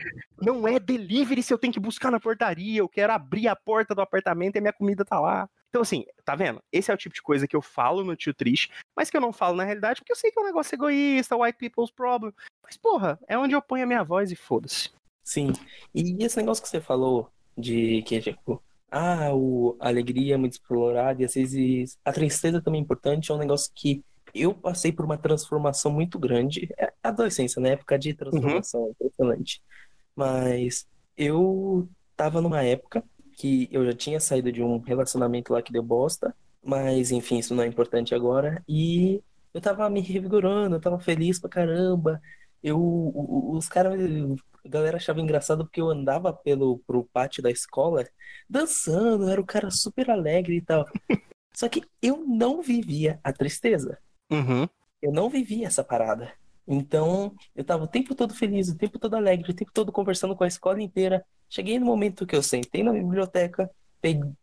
Não é delivery se eu tenho que buscar na portaria. Eu quero abrir a porta do apartamento e a minha comida tá lá. Então, assim, tá vendo? Esse é o tipo de coisa que eu falo no tio triste, mas que eu não falo na realidade, porque eu sei que é um negócio egoísta, white people's problem. Mas, porra, é onde eu ponho a minha voz e foda-se. Sim. E esse negócio que você falou de que, tipo, ah, o, a alegria é muito explorada e às vezes a tristeza também é importante, é um negócio que eu passei por uma transformação muito grande. É adolescência, na né? época de transformação, uhum. impressionante. Mas eu tava numa época que eu já tinha saído de um relacionamento lá que deu bosta, mas enfim, isso não é importante agora. E eu tava me revigorando, eu tava feliz pra caramba. Eu, os caras, a galera achava engraçado porque eu andava pelo pro pátio da escola dançando, era o um cara super alegre e tal. Só que eu não vivia a tristeza. Uhum. Eu não vivia essa parada. Então, eu tava o tempo todo feliz, o tempo todo alegre, o tempo todo conversando com a escola inteira. Cheguei no momento que eu sentei na biblioteca,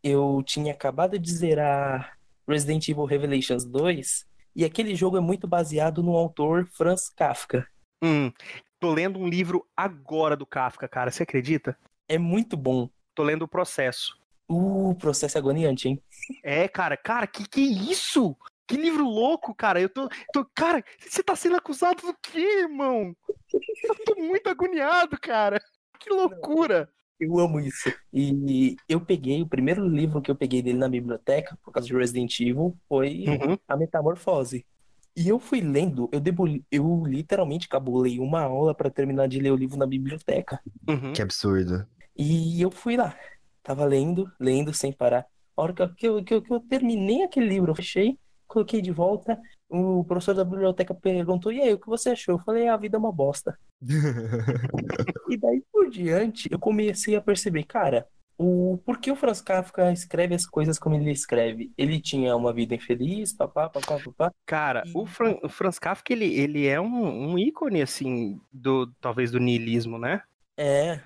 eu tinha acabado de zerar Resident Evil Revelations 2, e aquele jogo é muito baseado no autor Franz Kafka. Hum, tô lendo um livro agora do Kafka, cara, você acredita? É muito bom. Tô lendo o processo. Uh, o processo é agoniante, hein? É, cara, cara, que que é isso? Que livro louco, cara. Eu tô, tô. Cara, você tá sendo acusado do quê, irmão? Eu tô muito agoniado, cara. Que loucura. Eu amo isso. E eu peguei, o primeiro livro que eu peguei dele na biblioteca, por causa de Resident Evil, foi uhum. A Metamorfose. E eu fui lendo, eu, debulei, eu literalmente cabulei uma aula para terminar de ler o livro na biblioteca. Uhum. Que absurdo. E eu fui lá. Tava lendo, lendo sem parar. A hora que eu, que eu, que eu terminei aquele livro, eu fechei, coloquei de volta. O professor da biblioteca perguntou: E aí, o que você achou? Eu falei: A vida é uma bosta. e daí por diante, eu comecei a perceber, cara, o por que o Franz Kafka escreve as coisas como ele escreve? Ele tinha uma vida infeliz, papá, papá, papá. Cara, e... o, Fran, o Franz Kafka, ele, ele é um, um ícone, assim, do talvez do niilismo, né? É,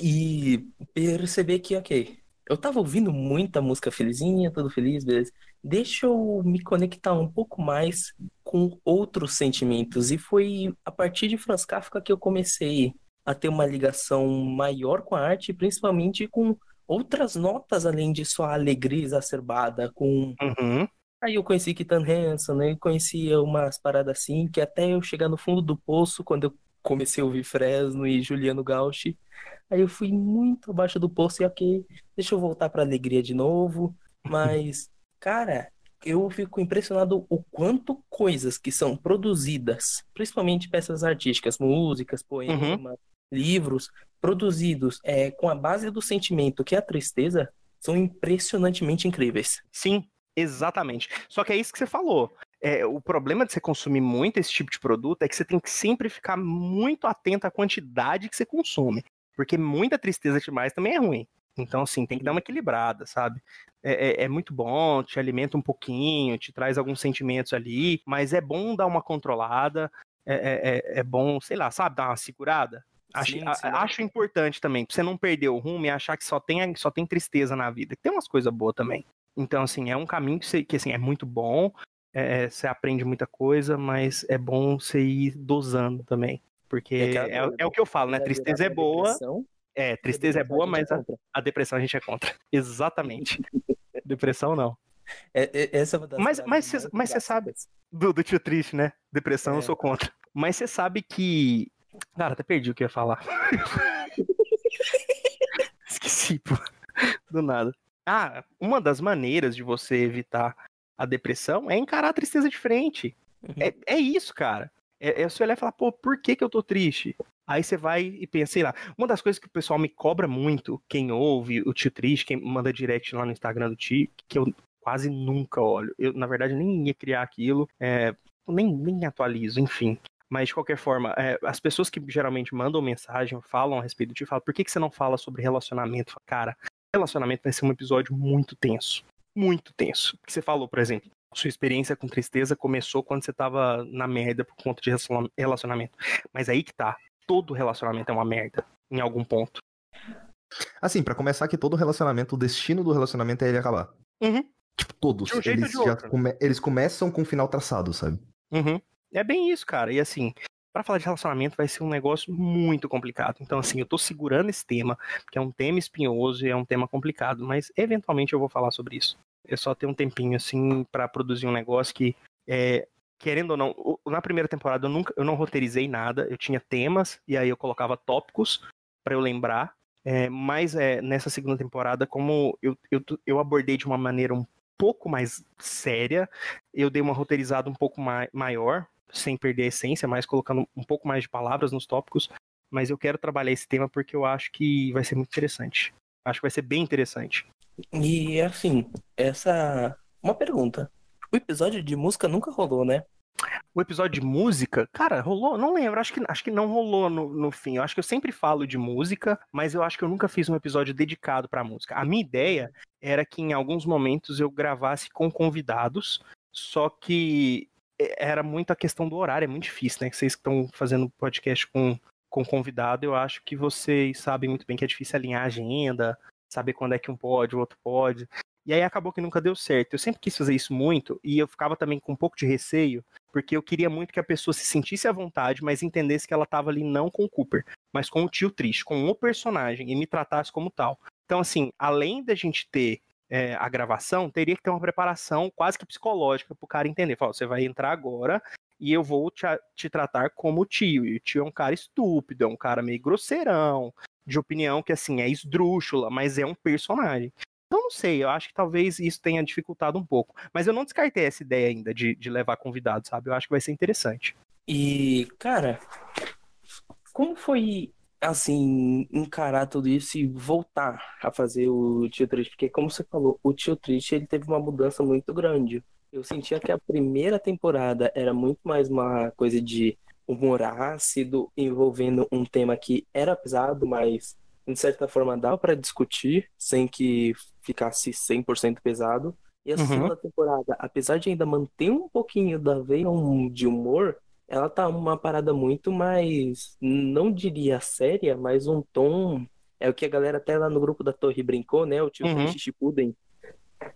e perceber que, ok, eu tava ouvindo muita música felizinha, tudo feliz, beleza. Deixa eu me conectar um pouco mais com outros sentimentos. E foi a partir de Franz Kafka que eu comecei a ter uma ligação maior com a arte, principalmente com outras notas além de só a alegria exacerbada, com uhum. Aí eu conheci Kitan Hansen, né? Eu conhecia umas paradas assim, que até eu chegar no fundo do poço, quando eu comecei a ouvir Fresno e Juliano Gauchi, Aí eu fui muito abaixo do poço e ok, deixa eu voltar pra alegria de novo. Mas, cara, eu fico impressionado o quanto coisas que são produzidas, principalmente peças artísticas, músicas, poemas, uhum. Livros, produzidos é, com a base do sentimento que é a tristeza, são impressionantemente incríveis. Sim, exatamente. Só que é isso que você falou. É, o problema de você consumir muito esse tipo de produto é que você tem que sempre ficar muito atento à quantidade que você consome. Porque muita tristeza demais também é ruim. Então, assim, tem que dar uma equilibrada, sabe? É, é, é, muito bom, te alimenta um pouquinho, te traz alguns sentimentos ali, mas é bom dar uma controlada, é, é, é, é bom, sei lá, sabe, dar uma segurada. Acho, sim, sim. acho importante também, pra você não perder o rumo e achar que só tem, só tem tristeza na vida. Tem umas coisas boas também. Então, assim, é um caminho que, você, que assim, é muito bom, é, é, você aprende muita coisa, mas é bom você ir dosando também. Porque é, é, é, o que eu falo, né? Tristeza é boa. É, tristeza é boa, mas a, a, depressão a gente é contra. Exatamente. depressão não. É, essa é uma das mas mas você sabe do, do tio triste, né? Depressão eu sou contra. Mas você sabe que Cara, até perdi o que ia falar. Esqueci, pô. Do nada. Ah, uma das maneiras de você evitar a depressão é encarar a tristeza de frente. Uhum. É, é isso, cara. É, é você olhar e falar, pô, por que, que eu tô triste? Aí você vai e pensa, sei lá. Uma das coisas que o pessoal me cobra muito, quem ouve o tio triste, quem manda direct lá no Instagram do tio, que eu quase nunca olho. Eu, na verdade, nem ia criar aquilo, é, nem, nem atualizo, enfim. Mas, de qualquer forma, é, as pessoas que geralmente mandam mensagem, falam a respeito tio, falam, por que, que você não fala sobre relacionamento? Cara, relacionamento vai ser um episódio muito tenso. Muito tenso. Porque você falou, por exemplo, sua experiência com tristeza começou quando você tava na merda por conta de relacionamento. Mas aí que tá. Todo relacionamento é uma merda, em algum ponto. Assim, para começar que todo relacionamento, o destino do relacionamento é ele acabar. Uhum. Tipo, todos. Um eles, já come... eles começam com o final traçado, sabe? Uhum. É bem isso, cara. E assim, para falar de relacionamento vai ser um negócio muito complicado. Então, assim, eu tô segurando esse tema, que é um tema espinhoso e é um tema complicado, mas eventualmente eu vou falar sobre isso. É só ter um tempinho, assim, para produzir um negócio que, é, querendo ou não, na primeira temporada eu nunca, eu não roteirizei nada, eu tinha temas e aí eu colocava tópicos para eu lembrar. É, mas é, nessa segunda temporada, como eu, eu, eu abordei de uma maneira um pouco mais séria, eu dei uma roteirizada um pouco mai maior, sem perder a essência, mas colocando um pouco mais de palavras nos tópicos. Mas eu quero trabalhar esse tema porque eu acho que vai ser muito interessante. Acho que vai ser bem interessante. E assim, essa. Uma pergunta. O episódio de música nunca rolou, né? O episódio de música, cara, rolou? Não lembro, acho que, acho que não rolou no, no fim. Eu acho que eu sempre falo de música, mas eu acho que eu nunca fiz um episódio dedicado pra música. A minha ideia era que em alguns momentos eu gravasse com convidados, só que era muito a questão do horário, é muito difícil, né? Que vocês estão fazendo podcast com, com convidado, eu acho que vocês sabem muito bem que é difícil alinhar a agenda, saber quando é que um pode, o outro pode. E aí acabou que nunca deu certo. Eu sempre quis fazer isso muito e eu ficava também com um pouco de receio, porque eu queria muito que a pessoa se sentisse à vontade, mas entendesse que ela estava ali não com o Cooper, mas com o tio triste, com o personagem e me tratasse como tal. Então, assim, além da gente ter é, a gravação, teria que ter uma preparação quase que psicológica para o cara entender. Fala, você vai entrar agora e eu vou te, te tratar como tio. E o tio é um cara estúpido, é um cara meio grosseirão, de opinião que assim é esdrúxula, mas é um personagem. Então não sei, eu acho que talvez isso tenha dificultado um pouco. Mas eu não descartei essa ideia ainda de, de levar convidados, sabe? Eu acho que vai ser interessante. E, cara, como foi assim, encarar tudo isso e voltar a fazer o Tio Triste, porque como você falou, o Tio Triste ele teve uma mudança muito grande. Eu sentia que a primeira temporada era muito mais uma coisa de humor ácido, envolvendo um tema que era pesado, mas de certa forma dava para discutir sem que ficasse 100% pesado. E a uhum. segunda temporada, apesar de ainda manter um pouquinho da veia de humor, ela tá uma parada muito mais, não diria séria, mas um tom. É o que a galera até lá no grupo da Torre brincou, né? O tio uhum. Chichipuden.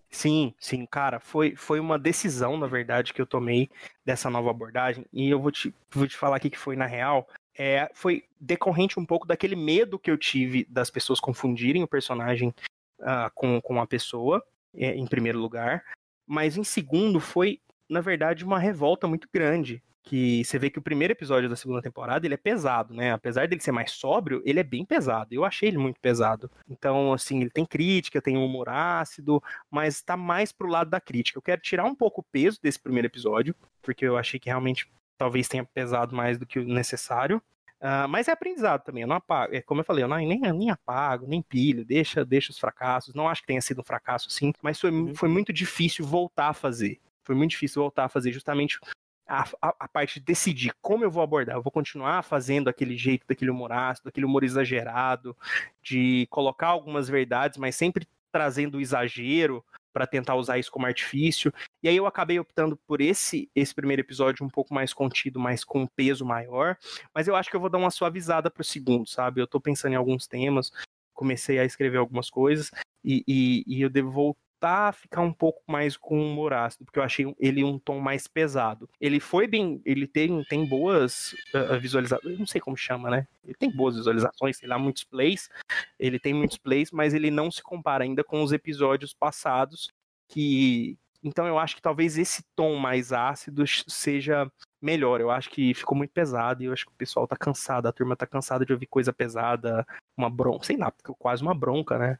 Sim, sim, cara, foi, foi uma decisão, na verdade, que eu tomei dessa nova abordagem, e eu vou te, vou te falar aqui que foi na real, é, foi decorrente um pouco daquele medo que eu tive das pessoas confundirem o personagem uh, com, com a pessoa, é, em primeiro lugar, mas em segundo foi na verdade, uma revolta muito grande. Que você vê que o primeiro episódio da segunda temporada ele é pesado, né? Apesar dele ser mais sóbrio, ele é bem pesado. Eu achei ele muito pesado. Então, assim, ele tem crítica, tem um humor ácido, mas tá mais pro lado da crítica. Eu quero tirar um pouco o peso desse primeiro episódio, porque eu achei que realmente talvez tenha pesado mais do que o necessário. Uh, mas é aprendizado também, eu não apago, é como eu falei, eu não, nem, nem apago, nem pilho, deixa, deixa os fracassos, não acho que tenha sido um fracasso assim, mas foi, uhum. foi muito difícil voltar a fazer, foi muito difícil voltar a fazer justamente a, a, a, parte de decidir como eu vou abordar, eu vou continuar fazendo aquele jeito, daquele humor ácido, daquele humor exagerado, de colocar algumas verdades, mas sempre trazendo o exagero, para tentar usar isso como artifício. E aí eu acabei optando por esse esse primeiro episódio um pouco mais contido, mais com um peso maior. Mas eu acho que eu vou dar uma suavizada pro segundo, sabe? Eu tô pensando em alguns temas, comecei a escrever algumas coisas e, e, e eu devo voltar a ficar um pouco mais com humor ácido, porque eu achei ele um tom mais pesado. Ele foi bem, ele tem, tem boas uh, visualizações, não sei como chama, né? Ele tem boas visualizações, sei lá, muitos plays, ele tem muitos plays, mas ele não se compara ainda com os episódios passados, que... Então eu acho que talvez esse tom mais ácido seja melhor. Eu acho que ficou muito pesado e eu acho que o pessoal tá cansado, a turma tá cansada de ouvir coisa pesada, uma bronca, sei lá, quase uma bronca, né?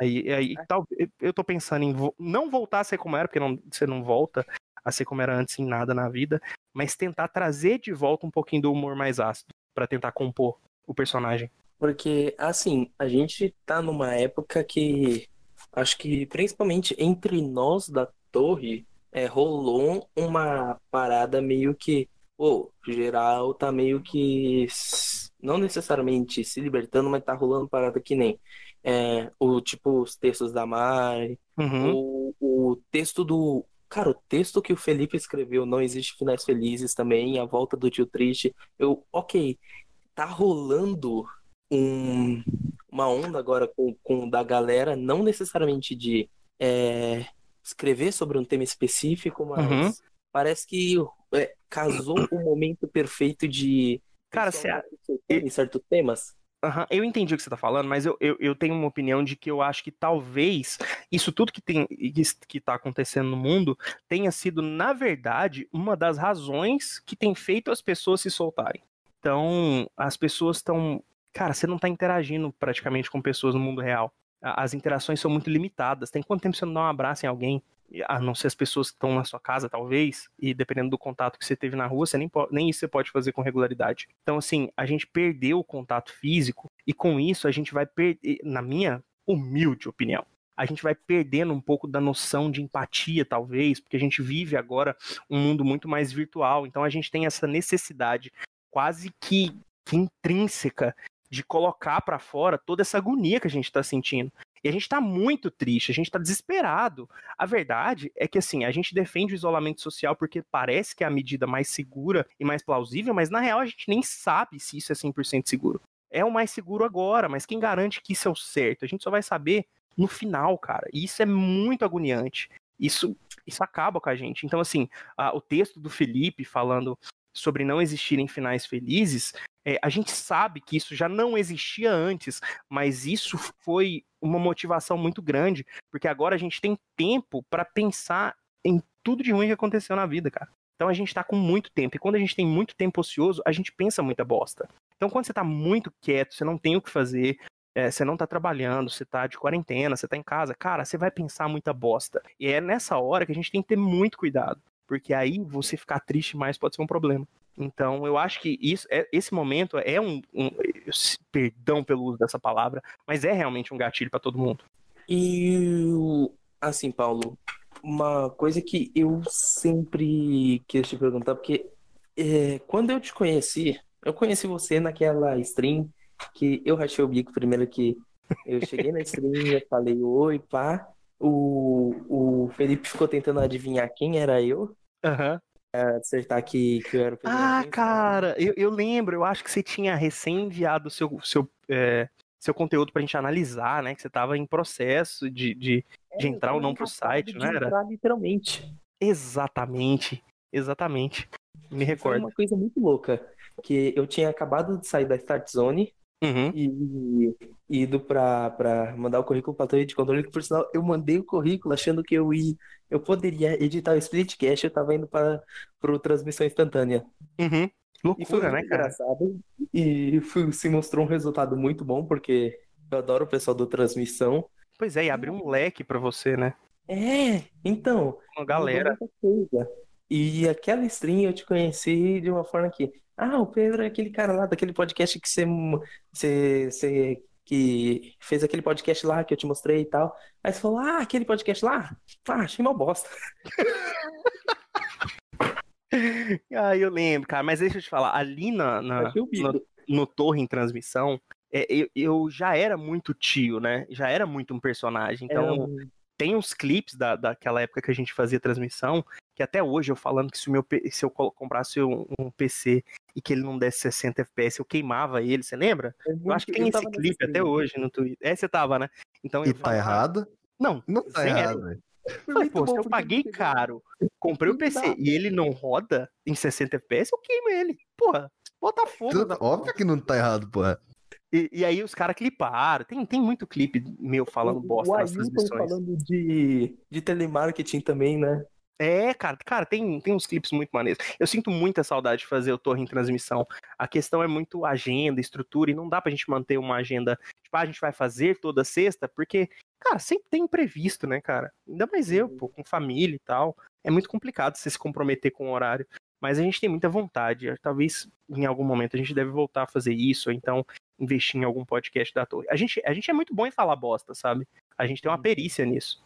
Aí, aí é. tal, eu tô pensando em vo não voltar a ser como era, porque não, você não volta a ser como era antes em nada na vida, mas tentar trazer de volta um pouquinho do humor mais ácido para tentar compor o personagem. Porque, assim, a gente tá numa época que acho que principalmente entre nós da torre é, rolou uma parada meio que, o geral tá meio que não necessariamente se libertando, mas tá rolando parada que nem é, o tipo os textos da Mari, uhum. o, o texto do. Cara, o texto que o Felipe escreveu, Não Existe Finais Felizes também, A Volta do Tio Triste. Eu, ok, tá rolando um, uma onda agora com, com da galera, não necessariamente de é, escrever sobre um tema específico, mas uhum. parece que é, casou o momento perfeito de. Cara, você. Em certos temas. Uhum, eu entendi o que você está falando, mas eu, eu, eu, tenho uma opinião de que eu acho que talvez isso tudo que tem que está acontecendo no mundo tenha sido, na verdade, uma das razões que tem feito as pessoas se soltarem. Então, as pessoas estão. Cara, você não está interagindo praticamente com pessoas no mundo real. As interações são muito limitadas. Tem quanto tempo você não dá um abraço em alguém? A não ser as pessoas que estão na sua casa, talvez, e dependendo do contato que você teve na rua, você nem, nem isso você pode fazer com regularidade. Então, assim, a gente perdeu o contato físico, e com isso a gente vai perder, na minha humilde opinião, a gente vai perdendo um pouco da noção de empatia, talvez, porque a gente vive agora um mundo muito mais virtual, então a gente tem essa necessidade quase que, que intrínseca de colocar para fora toda essa agonia que a gente está sentindo. E a gente está muito triste, a gente está desesperado. A verdade é que, assim, a gente defende o isolamento social porque parece que é a medida mais segura e mais plausível, mas na real a gente nem sabe se isso é 100% seguro. É o mais seguro agora, mas quem garante que isso é o certo? A gente só vai saber no final, cara. E isso é muito agoniante. Isso, isso acaba com a gente. Então, assim, a, o texto do Felipe falando sobre não existirem finais felizes, é, a gente sabe que isso já não existia antes, mas isso foi uma motivação muito grande, porque agora a gente tem tempo para pensar em tudo de ruim que aconteceu na vida, cara. Então a gente tá com muito tempo, e quando a gente tem muito tempo ocioso, a gente pensa muita bosta. Então quando você tá muito quieto, você não tem o que fazer, é, você não tá trabalhando, você tá de quarentena, você tá em casa, cara, você vai pensar muita bosta. E é nessa hora que a gente tem que ter muito cuidado, porque aí você ficar triste mais pode ser um problema. Então, eu acho que isso, é, esse momento é um, um, Perdão pelo uso dessa palavra, mas é realmente um gatilho para todo mundo. E, assim, Paulo, uma coisa que eu sempre quis te perguntar, porque é, quando eu te conheci, eu conheci você naquela stream que eu rachei o bico primeiro que eu cheguei na stream, eu falei oi, pá. O, o Felipe ficou tentando adivinhar quem era eu. Aham. Uhum acertar que, que eu era o Ah, cara, eu, eu lembro, eu acho que você tinha recém enviado o seu, seu, é, seu conteúdo pra gente analisar, né? Que você tava em processo de, de, é, de entrar ou não pro site, não era? Entrar, literalmente. Exatamente, exatamente. Me recordo. Foi uma coisa muito louca, que eu tinha acabado de sair da Start Zone Uhum. e, e ido pra, pra mandar o currículo pra torre de controle, que por sinal eu mandei o currículo achando que eu ia, eu poderia editar o Splitcast, eu tava indo para pro transmissão instantânea. Uhum. E foi Loucura, muito né, cara? engraçado. E foi- se mostrou um resultado muito bom, porque eu adoro o pessoal do transmissão. Pois é, e abriu um leque pra você, né? É, então, Uma galera. E aquela stream eu te conheci de uma forma que, ah, o Pedro é aquele cara lá daquele podcast que você, você, você que fez aquele podcast lá que eu te mostrei e tal. Aí você falou, ah, aquele podcast lá? Ah, achei uma bosta. Ah, eu lembro, cara. Mas deixa eu te falar, ali na, na- no, no Torre em Transmissão, é, eu, eu já era muito tio, né? Já era muito um personagem. Então, um- tem uns clipes da, daquela época que a gente fazia transmissão, que até hoje eu falando que se, o meu, se eu comprasse um, um PC e que ele não desse 60 FPS, eu queimava ele, você lembra? é Eu acho que tem eu esse clipe até hoje no Twitter. É, você tava, né? Então E eu tá falava, errado? Não, Não tá Sério? errado, velho. Foi Falei, pô, se eu paguei caro, comprei o PC dá. e ele não roda em 60 FPS, eu queimo ele. Porra, bota fogo. Na Óbvio que não tá errado, porra. E, e aí os caras cliparam. Tem, tem muito clipe meu falando bosta o nas Ailton transmissões. falando de, de telemarketing também, né? É, cara, cara, tem, tem uns clipes muito maneiros. Eu sinto muita saudade de fazer o Torre em transmissão. A questão é muito agenda, estrutura, e não dá pra gente manter uma agenda, tipo, ah, a gente vai fazer toda sexta, porque, cara, sempre tem imprevisto, né, cara? Ainda mais eu, pô, com família e tal. É muito complicado você se comprometer com o horário. Mas a gente tem muita vontade. Talvez em algum momento a gente deve voltar a fazer isso, ou então investir em algum podcast da torre. A gente, a gente é muito bom em falar bosta, sabe? A gente tem uma perícia nisso.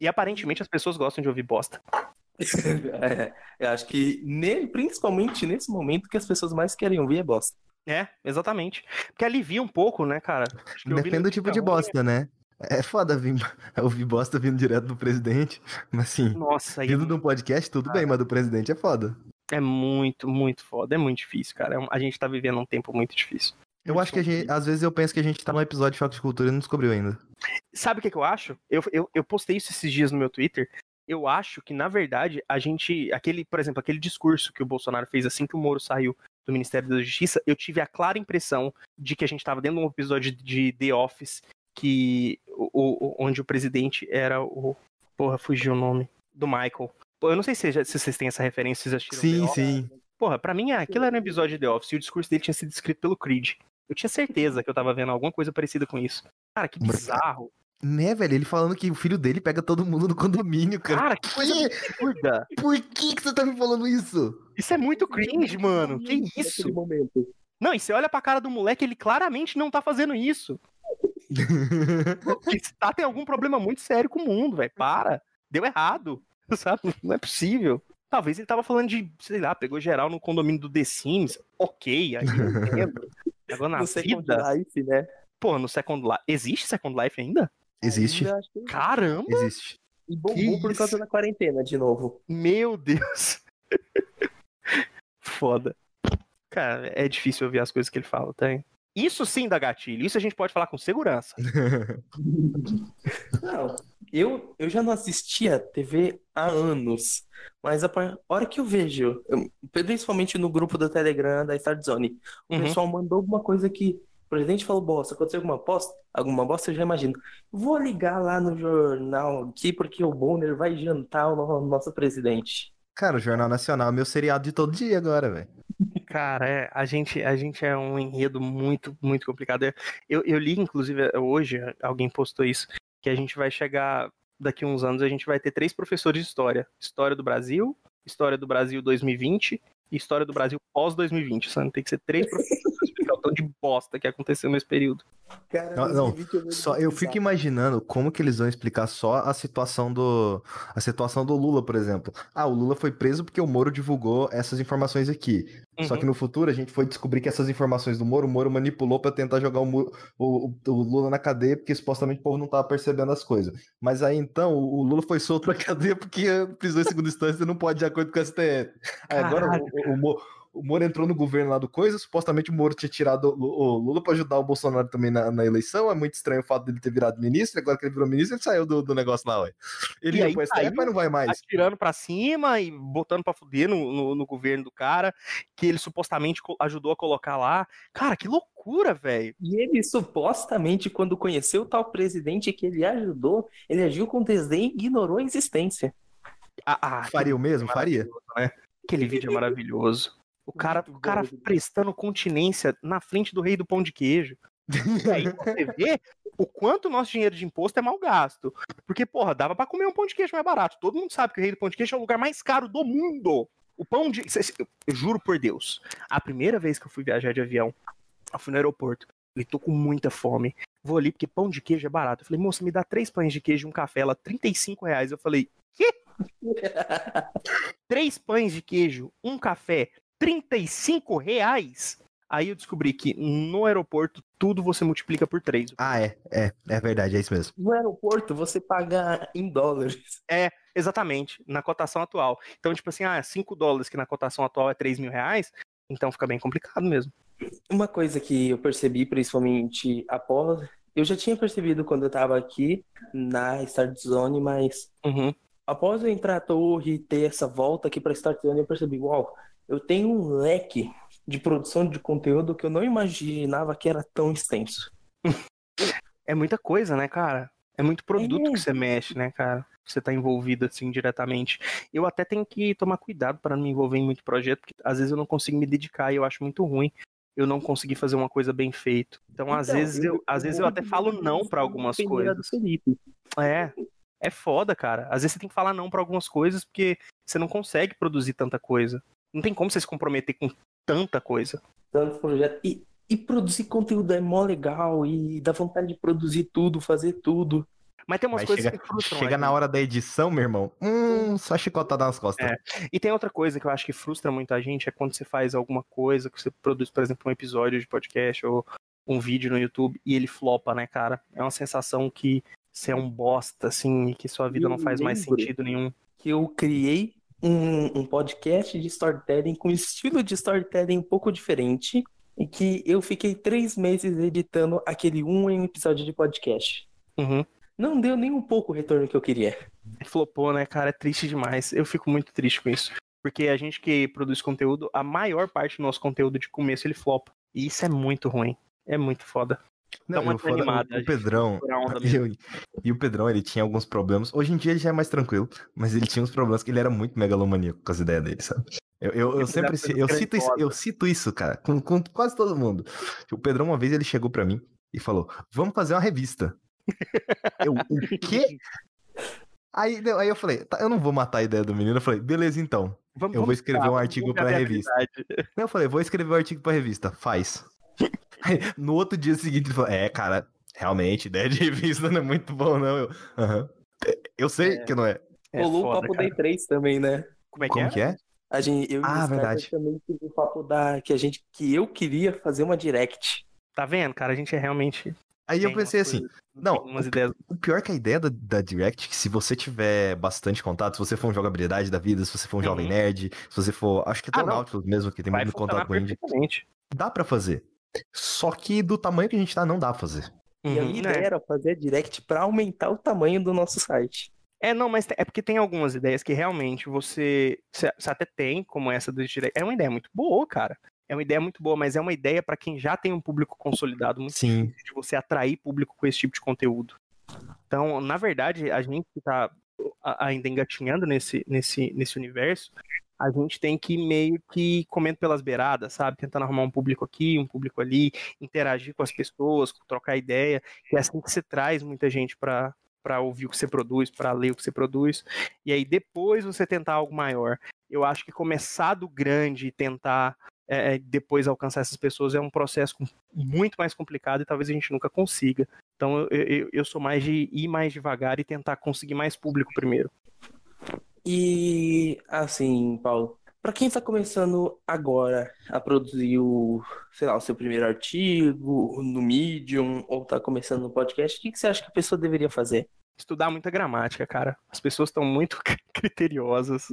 E aparentemente as pessoas gostam de ouvir bosta. É, eu acho que ne- principalmente nesse momento que as pessoas mais querem ouvir é bosta. É, exatamente. Porque alivia um pouco, né, cara? Acho que ouvir Depende do tipo de bosta, né? É foda vir, ouvir bosta vindo direto do presidente, mas assim, Nossa, aí vindo de um podcast, tudo bem, mas do presidente é foda. é muito, muito foda. É muito difícil, cara. É um- A gente tá vivendo um tempo muito difícil. Eu acho que a gente, às vezes eu penso que a gente tá num episódio de Choque de Cultura e não descobriu ainda. Sabe o que, que eu acho? Eu, eu, eu postei isso esses dias no meu Twitter. Eu acho que, na verdade, a gente. Aquele, por exemplo, aquele discurso que o Bolsonaro fez assim que o Moro saiu do Ministério da Justiça, eu tive a clara impressão de que a gente tava dentro de um episódio de The Office que. O, o- onde o presidente era o. Porra, fugiu o nome. Do Michael. Eu não sei se, se vocês têm essa referência, vocês assistiram The Sim, Office. sim. Porra, pra mim aquilo era um episódio de The Office e o discurso dele tinha sido escrito pelo Creed. Eu tinha certeza que eu tava vendo alguma coisa parecida com isso. Cara, que bizarro. Né, velho? Ele falando que o filho dele pega todo mundo no condomínio, cara. Cara, que coisa absurda. Por que, que você tá me falando isso? Isso é muito cringe, mano. Que isso? Momento. Não, e você olha pra cara do moleque, ele claramente não tá fazendo isso. Que tá tem algum problema muito sério com o mundo, velho. Para. Deu errado. Sabe? Não é possível. Talvez ele tava falando de, sei lá, pegou geral no condomínio do The Sims. Ok, aí eu entendo. Agora na No Second vida. Life, né? Pô, no Second Life. Existe Second Life ainda? Existe. Ainda acho que- Caramba! Existe. E bombou por causa isso? da quarentena de novo. Meu Deus. Foda. Cara, é difícil ouvir as coisas que ele fala, tem. Isso sim dá gatilho. Isso a gente pode falar com segurança. Não, eu, eu já não assistia TV há anos, mas a hora que eu vejo, eu- principalmente no grupo do Telegram da Start Zone, o Uhum. pessoal mandou alguma coisa que o presidente falou bosta, aconteceu alguma bosta, alguma bosta, eu já imagino. Vou ligar lá no jornal aqui porque o Bonner vai jantar o no- nosso presidente. Cara, o Jornal Nacional é meu seriado de todo dia agora, velho. Cara, é, a gente, a gente é um enredo muito, muito complicado. Eu, eu li, inclusive, hoje, alguém postou isso, que a gente vai chegar, daqui uns anos, a gente vai ter três professores de história. História do Brasil, História do Brasil 2020 e História do Brasil pós-2020. Sabe? Tem que ser três professores explicar o tanto de bosta que aconteceu nesse período. Cara, Não, não, 2020 eu Só, eu fico imaginando como que eles vão explicar só a situação do a situação do Lula, por exemplo. Ah, o Lula foi preso porque o Moro divulgou essas informações aqui. Só Uhum. que no futuro a gente foi descobrir que essas informações do Moro, o Moro manipulou pra tentar jogar o, o- o- Lula na cadeia porque supostamente o povo não tava percebendo as coisas. Mas aí então o Lula foi solto da cadeia porque prisão em segunda instância não pode de acordo com o STF. Aí agora o, o, o Moro entrou no governo lá do Coisa, supostamente o Moro tinha tirado o Lula pra ajudar o Bolsonaro também na, na eleição. É muito estranho o fato dele ter virado ministro. Agora que ele virou ministro, ele saiu do, do negócio lá, ué. Ele ia pro STF, mas não vai mais. Atirando pra cima e botando pra fuder no, no, no governo do cara, que ele supostamente ajudou a colocar lá. Cara, que loucura, velho. E ele supostamente, quando conheceu o tal presidente que ele ajudou, ele agiu com desdém e ignorou a existência. Ah, ah, faria o mesmo? Faria. Né? Aquele vídeo é maravilhoso. O cara, o cara prestando continência na frente do rei do pão de queijo. E aí você vê o quanto o nosso dinheiro de imposto é mal gasto. Porque, porra, dava para comer um pão de queijo mais barato. Todo mundo sabe que o rei do pão de queijo é o lugar mais caro do mundo. O pão de. Eu juro por Deus. A primeira vez que eu fui viajar de avião, eu fui no aeroporto. Eu tô com muita fome. Vou ali porque pão de queijo é barato. Eu falei, moça, me dá três pães de queijo e um café. Ela, 35 reais. Eu falei, quê? três pães de queijo, um café, 35 reais. Aí eu descobri que no aeroporto tudo você multiplica por três. Ah, é, é, é verdade, é isso mesmo. No aeroporto você paga em dólares. É, exatamente, na cotação atual. Então, tipo assim, ah, 5 dólares que na cotação atual é 3 mil reais, então fica bem complicado mesmo. Uma coisa que eu percebi, principalmente após. Eu já tinha percebido quando eu tava aqui na Start Zone, mas uhum. após eu entrar à torre e ter essa volta aqui pra Start Zone, eu percebi, uau, eu tenho um leque de produção de conteúdo que eu não imaginava que era tão extenso. É muita coisa, né, cara? É muito produto é. que você mexe, né, cara? Você tá envolvido assim diretamente. Eu até tenho que tomar cuidado para não me envolver em muito projeto, porque às vezes eu não consigo me dedicar e eu acho muito ruim eu não conseguir fazer uma coisa bem feita. Então, então às vezes eu, às vezes eu até falo não para algumas coisas. É. É foda, cara. Às vezes você tem que falar não para algumas coisas porque você não consegue produzir tanta coisa. Não tem como você se comprometer com tanta coisa. Tanto projeto. E, e produzir conteúdo é mó legal e dá vontade de produzir tudo, fazer tudo. Mas tem umas Mas coisas chega, que frustram. Chega na hora da edição, meu irmão. Hum, só chicotada nas costas. É. E tem outra coisa que eu acho que frustra muita gente, é quando você faz alguma coisa, que você produz, por exemplo, um episódio de podcast ou um vídeo no YouTube e ele flopa, né, cara? É uma sensação que você é um bosta, assim, e que sua vida eu não faz mais sentido nenhum. Que eu criei um, um podcast de storytelling com estilo de storytelling um pouco diferente e que eu fiquei três meses editando aquele um em um episódio de podcast. Uhum. Não deu nem um pouco o retorno que eu queria. Flopou, né, cara? É triste demais. Eu fico muito triste com isso. Porque a gente que produz conteúdo, a maior parte do nosso conteúdo de começo ele flopa. E isso é muito ruim. É muito foda. Não, tá muito animada, o, Pedrão. e o Pedrão, ele tinha alguns problemas. Hoje em dia ele já é mais tranquilo, mas ele tinha uns problemas que ele era muito megalomaníaco com as ideias dele, sabe? Eu, eu, eu sempre eu cito, isso, eu cito isso, cara, com, com quase todo mundo. O Pedrão, uma vez, ele chegou para mim e falou: Vamos fazer uma revista. eu, o quê? Aí, aí eu falei, tá, eu não vou matar a ideia do menino. Eu falei, beleza, então. Vamos, eu vou escrever um artigo pra revista. Eu falei, vou escrever um artigo pra revista. Faz. No outro dia seguinte, ele falou: É, cara, realmente, ideia de revista não é muito bom, não. Eu, uhum. eu sei é. que não é. é Rolou o Papo Day 3 também, né? Como é que Como é? Que é? A gente, eu ah, verdade. também tive o papo da que a gente que eu queria fazer uma direct. Tá vendo, cara? A gente é realmente Aí eu pensei assim, não, umas o, ideias. o pior que a ideia da, da Direct, que se você tiver bastante contato, se você for um jogabilidade da vida, se você for um uhum. jovem nerd, se você for, acho que até ah, o Nautilus mesmo, que tem muito contato com a Indie, dá para fazer. Só que do tamanho que a gente tá, não dá pra fazer. E a uhum. ideia é. era fazer direct para aumentar o tamanho do nosso site. É, não, mas é porque tem algumas ideias que realmente você, você até tem, como essa do direct. É uma ideia muito boa, cara. É uma ideia muito boa, mas é uma ideia para quem já tem um público consolidado muito Sim. difícil de você atrair público com esse tipo de conteúdo. Então, na verdade, a gente que tá ainda engatinhando nesse, nesse, nesse universo, a gente tem que meio que comendo pelas beiradas, sabe? Tentando arrumar um público aqui, um público ali, interagir com as pessoas, trocar ideia. E é assim que você traz muita gente para para ouvir o que você produz, para ler o que você produz. E aí depois você tentar algo maior. Eu acho que começar do grande e tentar é, depois alcançar essas pessoas é um processo muito mais complicado e talvez a gente nunca consiga. Então eu, eu, eu sou mais de ir mais devagar e tentar conseguir mais público primeiro. E assim, Paulo, para quem está começando agora a produzir o, sei lá, o seu primeiro artigo no Medium ou está começando no podcast, o que, que você acha que a pessoa deveria fazer? estudar muita gramática, cara. As pessoas estão muito criteriosas.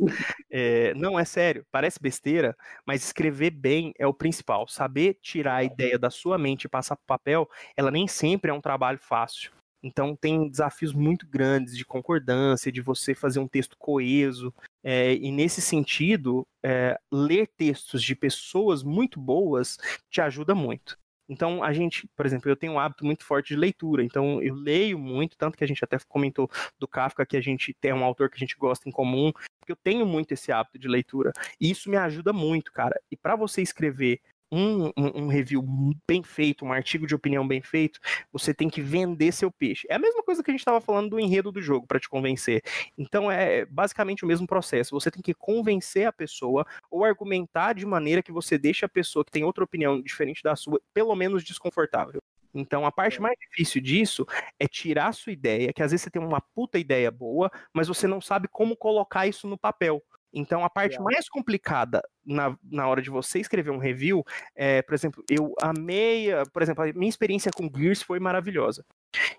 É, não, é sério, parece besteira, mas escrever bem é o principal. Saber tirar a ideia da sua mente e passar para papel, ela nem sempre é um trabalho fácil. Então tem desafios muito grandes de concordância, de você fazer um texto coeso. É, e nesse sentido, é, ler textos de pessoas muito boas te ajuda muito. Então, a gente, por exemplo, eu tenho um hábito muito forte de leitura, então eu leio muito, tanto que a gente até comentou do Kafka, que a gente tem um autor que a gente gosta em comum, porque eu tenho muito esse hábito de leitura, e isso me ajuda muito, cara. E para você escrever um, um, um, review bem feito, um artigo de opinião bem feito, você tem que vender seu peixe. É a mesma coisa que a gente estava falando do enredo do jogo para te convencer. Então é basicamente o mesmo processo. Você tem que convencer a pessoa ou argumentar de maneira que você deixe a pessoa que tem outra opinião diferente da sua, pelo menos desconfortável. Então, a parte é. mais difícil disso é tirar a sua ideia, que às vezes você tem uma puta ideia boa, mas você não sabe como colocar isso no papel. Então, a parte mais complicada na, na hora de você escrever um review é, por exemplo, eu amei, por exemplo, a minha experiência com Gears foi maravilhosa.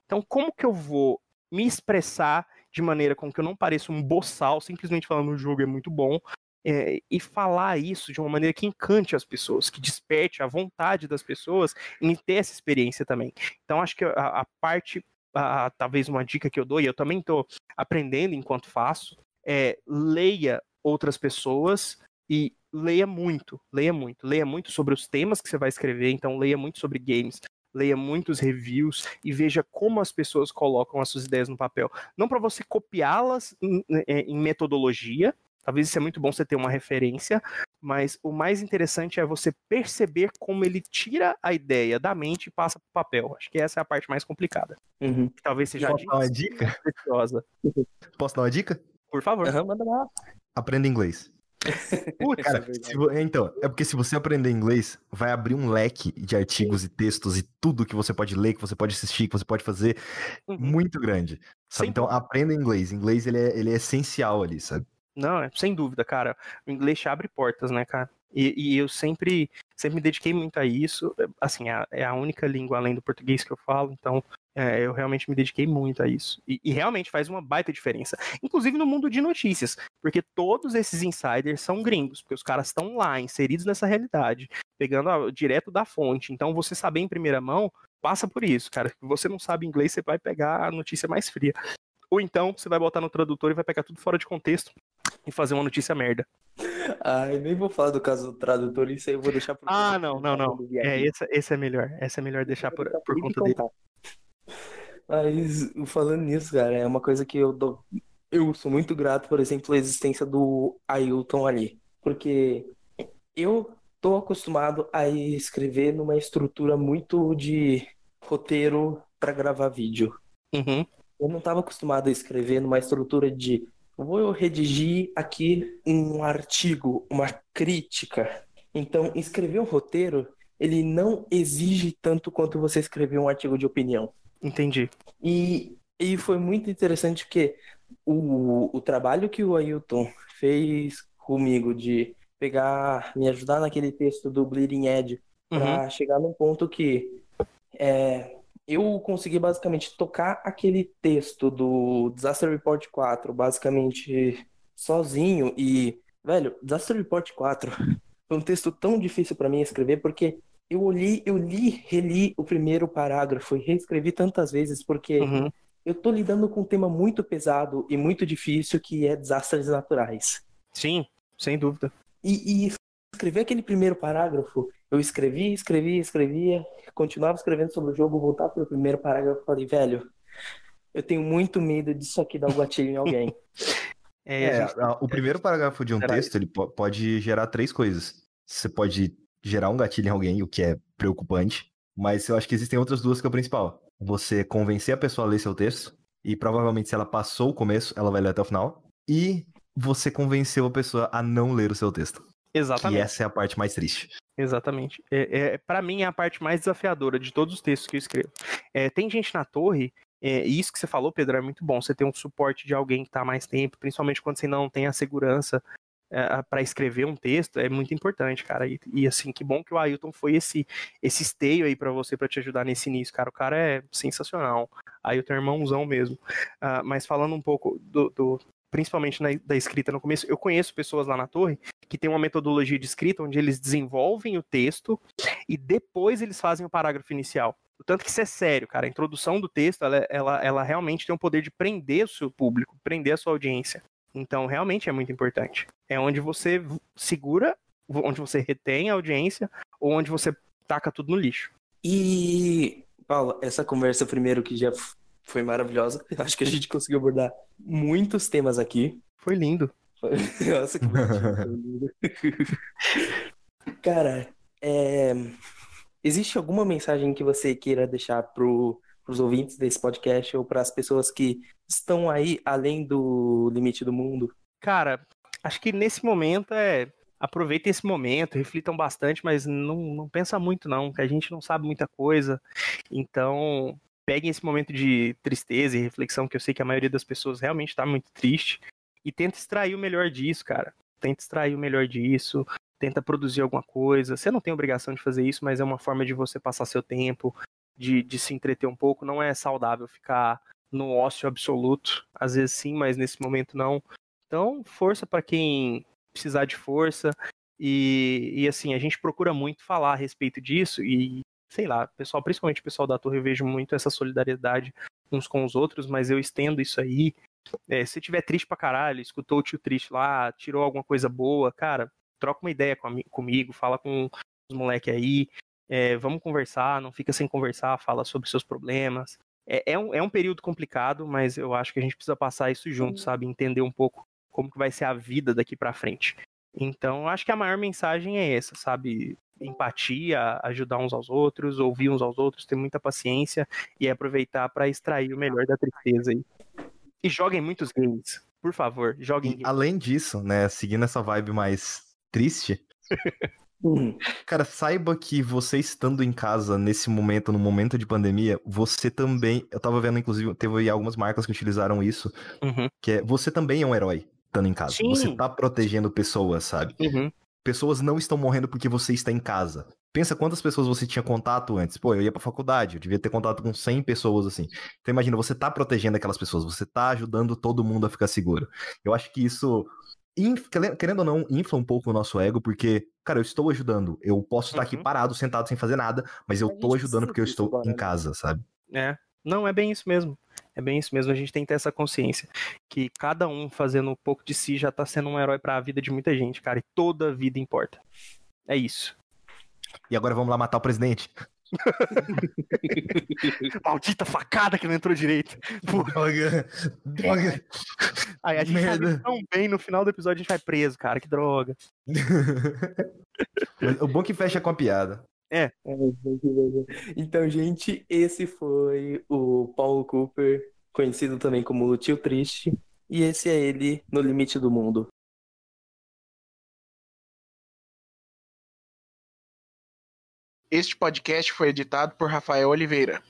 Então, como que eu vou me expressar de maneira com que eu não pareça um boçal, simplesmente falando o jogo é muito bom, é, e falar isso de uma maneira que encante as pessoas, que desperte a vontade das pessoas em ter essa experiência também. Então, acho que a, a parte, a, talvez uma dica que eu dou, e eu também estou aprendendo enquanto faço, é leia outras pessoas e leia muito, leia muito, leia muito sobre os temas que você vai escrever, então leia muito sobre games, leia muitos reviews e veja como as pessoas colocam as suas ideias no papel. Não para você copiá-las em, é, em, metodologia, talvez isso é muito bom você ter uma referência, mas o mais interessante é você perceber como ele tira a ideia da mente e passa para o papel. Acho que essa é a parte mais complicada. Uhum. Talvez seja Posso dar uma dica? Preciosa. Posso dar uma dica? Por favor. Uhum, manda lá. Aprenda inglês. Putz, cara, é se, então, é porque se você aprender inglês, vai abrir um leque de artigos Sim. e textos e tudo que você pode ler, que você pode assistir, que você pode fazer, uhum. muito grande. Então, aprenda inglês. Inglês, ele é, ele é essencial ali, sabe? Não, é, sem dúvida, cara. O inglês abre portas, né, cara? E, e, eu sempre, sempre me dediquei muito a isso. Assim, é, é a única língua além do português que eu falo, então é, eu realmente me dediquei muito a isso. E, e, realmente faz uma baita diferença. Inclusive no mundo de notícias. Porque todos esses insiders são gringos. Porque os caras estão lá, inseridos nessa realidade. Pegando a, direto da fonte. Então você saber em primeira mão, passa por isso, cara. Se você não sabe inglês, você vai pegar a notícia mais fria. Ou então você vai botar no tradutor e vai pegar tudo fora de contexto e fazer uma notícia merda. Ai, nem vou falar do caso do tradutor, isso aí eu vou deixar por Ah, não, não, não. É, esse, esse é melhor. Esse é melhor deixar por, por conta dele. Mas falando nisso, cara, é uma coisa que eu dou. Eu sou muito grato, por exemplo, à existência do Ailton ali. Porque eu tô acostumado a escrever numa estrutura muito de roteiro para gravar vídeo. Uhum. Eu não estava acostumado a escrever numa estrutura de vou redigir aqui um artigo, uma crítica. Então, escrever um roteiro, ele não exige tanto quanto você escrever um artigo de opinião. Entendi. E, e foi muito interessante porque o, o trabalho que o Ailton fez comigo de pegar, me ajudar naquele texto do Bleeding Edge para uhum. chegar num ponto que é, eu consegui basicamente tocar aquele texto do Disaster Report 4, basicamente sozinho e, velho, Disaster Report 4 foi um texto tão difícil para mim escrever porque eu olhei, eu li, reli o primeiro parágrafo e reescrevi tantas vezes porque uhum. eu tô lidando com um tema muito pesado e muito difícil que é desastres naturais. Sim, sem dúvida. E, e escrever aquele primeiro parágrafo, eu escrevi, escrevi, escrevia, continuava escrevendo sobre o jogo, voltar para o primeiro parágrafo e falei, velho, eu tenho muito medo disso aqui dar um gatilho em alguém. É, é gente... o primeiro parágrafo de um texto, ele pode gerar três coisas. Você pode gerar um gatilho em alguém, o que é preocupante. Mas eu acho que existem outras duas que é o principal. Você convencer a pessoa a ler seu texto, e provavelmente se ela passou o começo, ela vai ler até o final. E você convenceu a pessoa a não ler o seu texto. Exatamente. E essa é a parte mais triste. Exatamente. É, é para mim é a parte mais desafiadora de todos os textos que eu escrevo. É, tem gente na torre, é, e isso que você falou, Pedro, é muito bom. Você tem um suporte de alguém que está há mais tempo, principalmente quando você não tem a segurança é, para escrever um texto é muito importante, cara. E, e, assim, que bom que o Ailton foi esse esse esteio aí para você para te ajudar nesse início, cara. O cara é sensacional. Ailton é irmãozão mesmo. Uh, mas falando um pouco do, do principalmente na, da escrita no começo, eu conheço pessoas lá na torre que tem uma metodologia de escrita onde eles desenvolvem o texto e depois eles fazem o parágrafo inicial. O tanto que isso é sério, cara. A introdução do texto, ela, ela, ela realmente tem o poder de prender o seu público, prender a sua audiência. Então, realmente é muito importante. É onde você segura, onde você retém a audiência, ou onde você taca tudo no lixo. E, Paulo, essa conversa primeiro que já foi maravilhosa. Acho que a gente conseguiu abordar muitos temas aqui. Foi lindo. Nossa, que lindo. Cara, é... existe alguma mensagem que você queira deixar pro para os ouvintes desse podcast ou para as pessoas que estão aí além do limite do mundo? Cara, acho que nesse momento é aproveitem esse momento, reflitam bastante, mas não, não pensa muito não, que a gente não sabe muita coisa. Então, peguem esse momento de tristeza e reflexão, que eu sei que a maioria das pessoas realmente está muito triste, e tenta extrair o melhor disso, cara. Tenta extrair o melhor disso, tenta produzir alguma coisa. Você não tem obrigação de fazer isso, mas é uma forma de você passar seu tempo, de, de se entreter um pouco. Não é saudável ficar no ócio absoluto. Às vezes sim, mas nesse momento não. Então, força para quem precisar de força. E, e assim, a gente procura muito falar a respeito disso e, sei lá, pessoal, principalmente o pessoal da torre, eu vejo muito essa solidariedade uns com os outros, mas eu estendo isso aí. É, se tiver triste pra caralho, escutou o tio triste lá, tirou alguma coisa boa, cara, troca uma ideia com, comigo, fala com os moleques aí, é, vamos conversar, não fica sem conversar, fala sobre seus problemas. É, é, um, é um período complicado, mas eu acho que a gente precisa passar isso junto, sabe? Entender um pouco como que vai ser a vida daqui para frente. Então, acho que a maior mensagem é essa, sabe? Empatia, ajudar uns aos outros, ouvir uns aos outros, ter muita paciência e aproveitar para extrair o melhor da tristeza aí. E joguem muitos games, por favor, joguem. E, além disso, né, seguindo essa vibe mais triste, Uhum. Cara, saiba que você estando em casa nesse momento, no momento de pandemia, você também. Eu tava vendo, inclusive, teve algumas marcas que utilizaram isso. Uhum. Que é você também é um herói estando em casa. Sim. Você tá protegendo pessoas, sabe? Uhum. Pessoas não estão morrendo porque você está em casa. Pensa quantas pessoas você tinha contato antes. Pô, eu ia pra faculdade, eu devia ter contato com 100 pessoas assim. Então imagina, você tá protegendo aquelas pessoas, você tá ajudando todo mundo a ficar seguro. Eu acho que isso querendo ou não, infla um pouco o nosso ego, porque, cara, eu estou ajudando. Eu posso estar uhum. aqui parado, sentado, sem fazer nada, mas eu estou ajudando porque eu estou agora, em né? casa, sabe? É. Não, é bem isso mesmo. É bem isso mesmo. A gente tem que ter essa consciência que cada um fazendo um pouco de si já tá sendo um herói para a vida de muita gente, cara. E toda vida importa. É isso. E agora vamos lá matar o presidente. Maldita facada que não entrou direito. Droga. Droga. Aí a gente Merda. tão bem, no final do episódio a gente vai preso, cara. Que droga. o bom que fecha com a piada. É. é então, gente, esse foi o Paulo Cooper, conhecido também como o Tio Triste. E esse é ele no limite do mundo. Este podcast foi editado por Rafael Oliveira.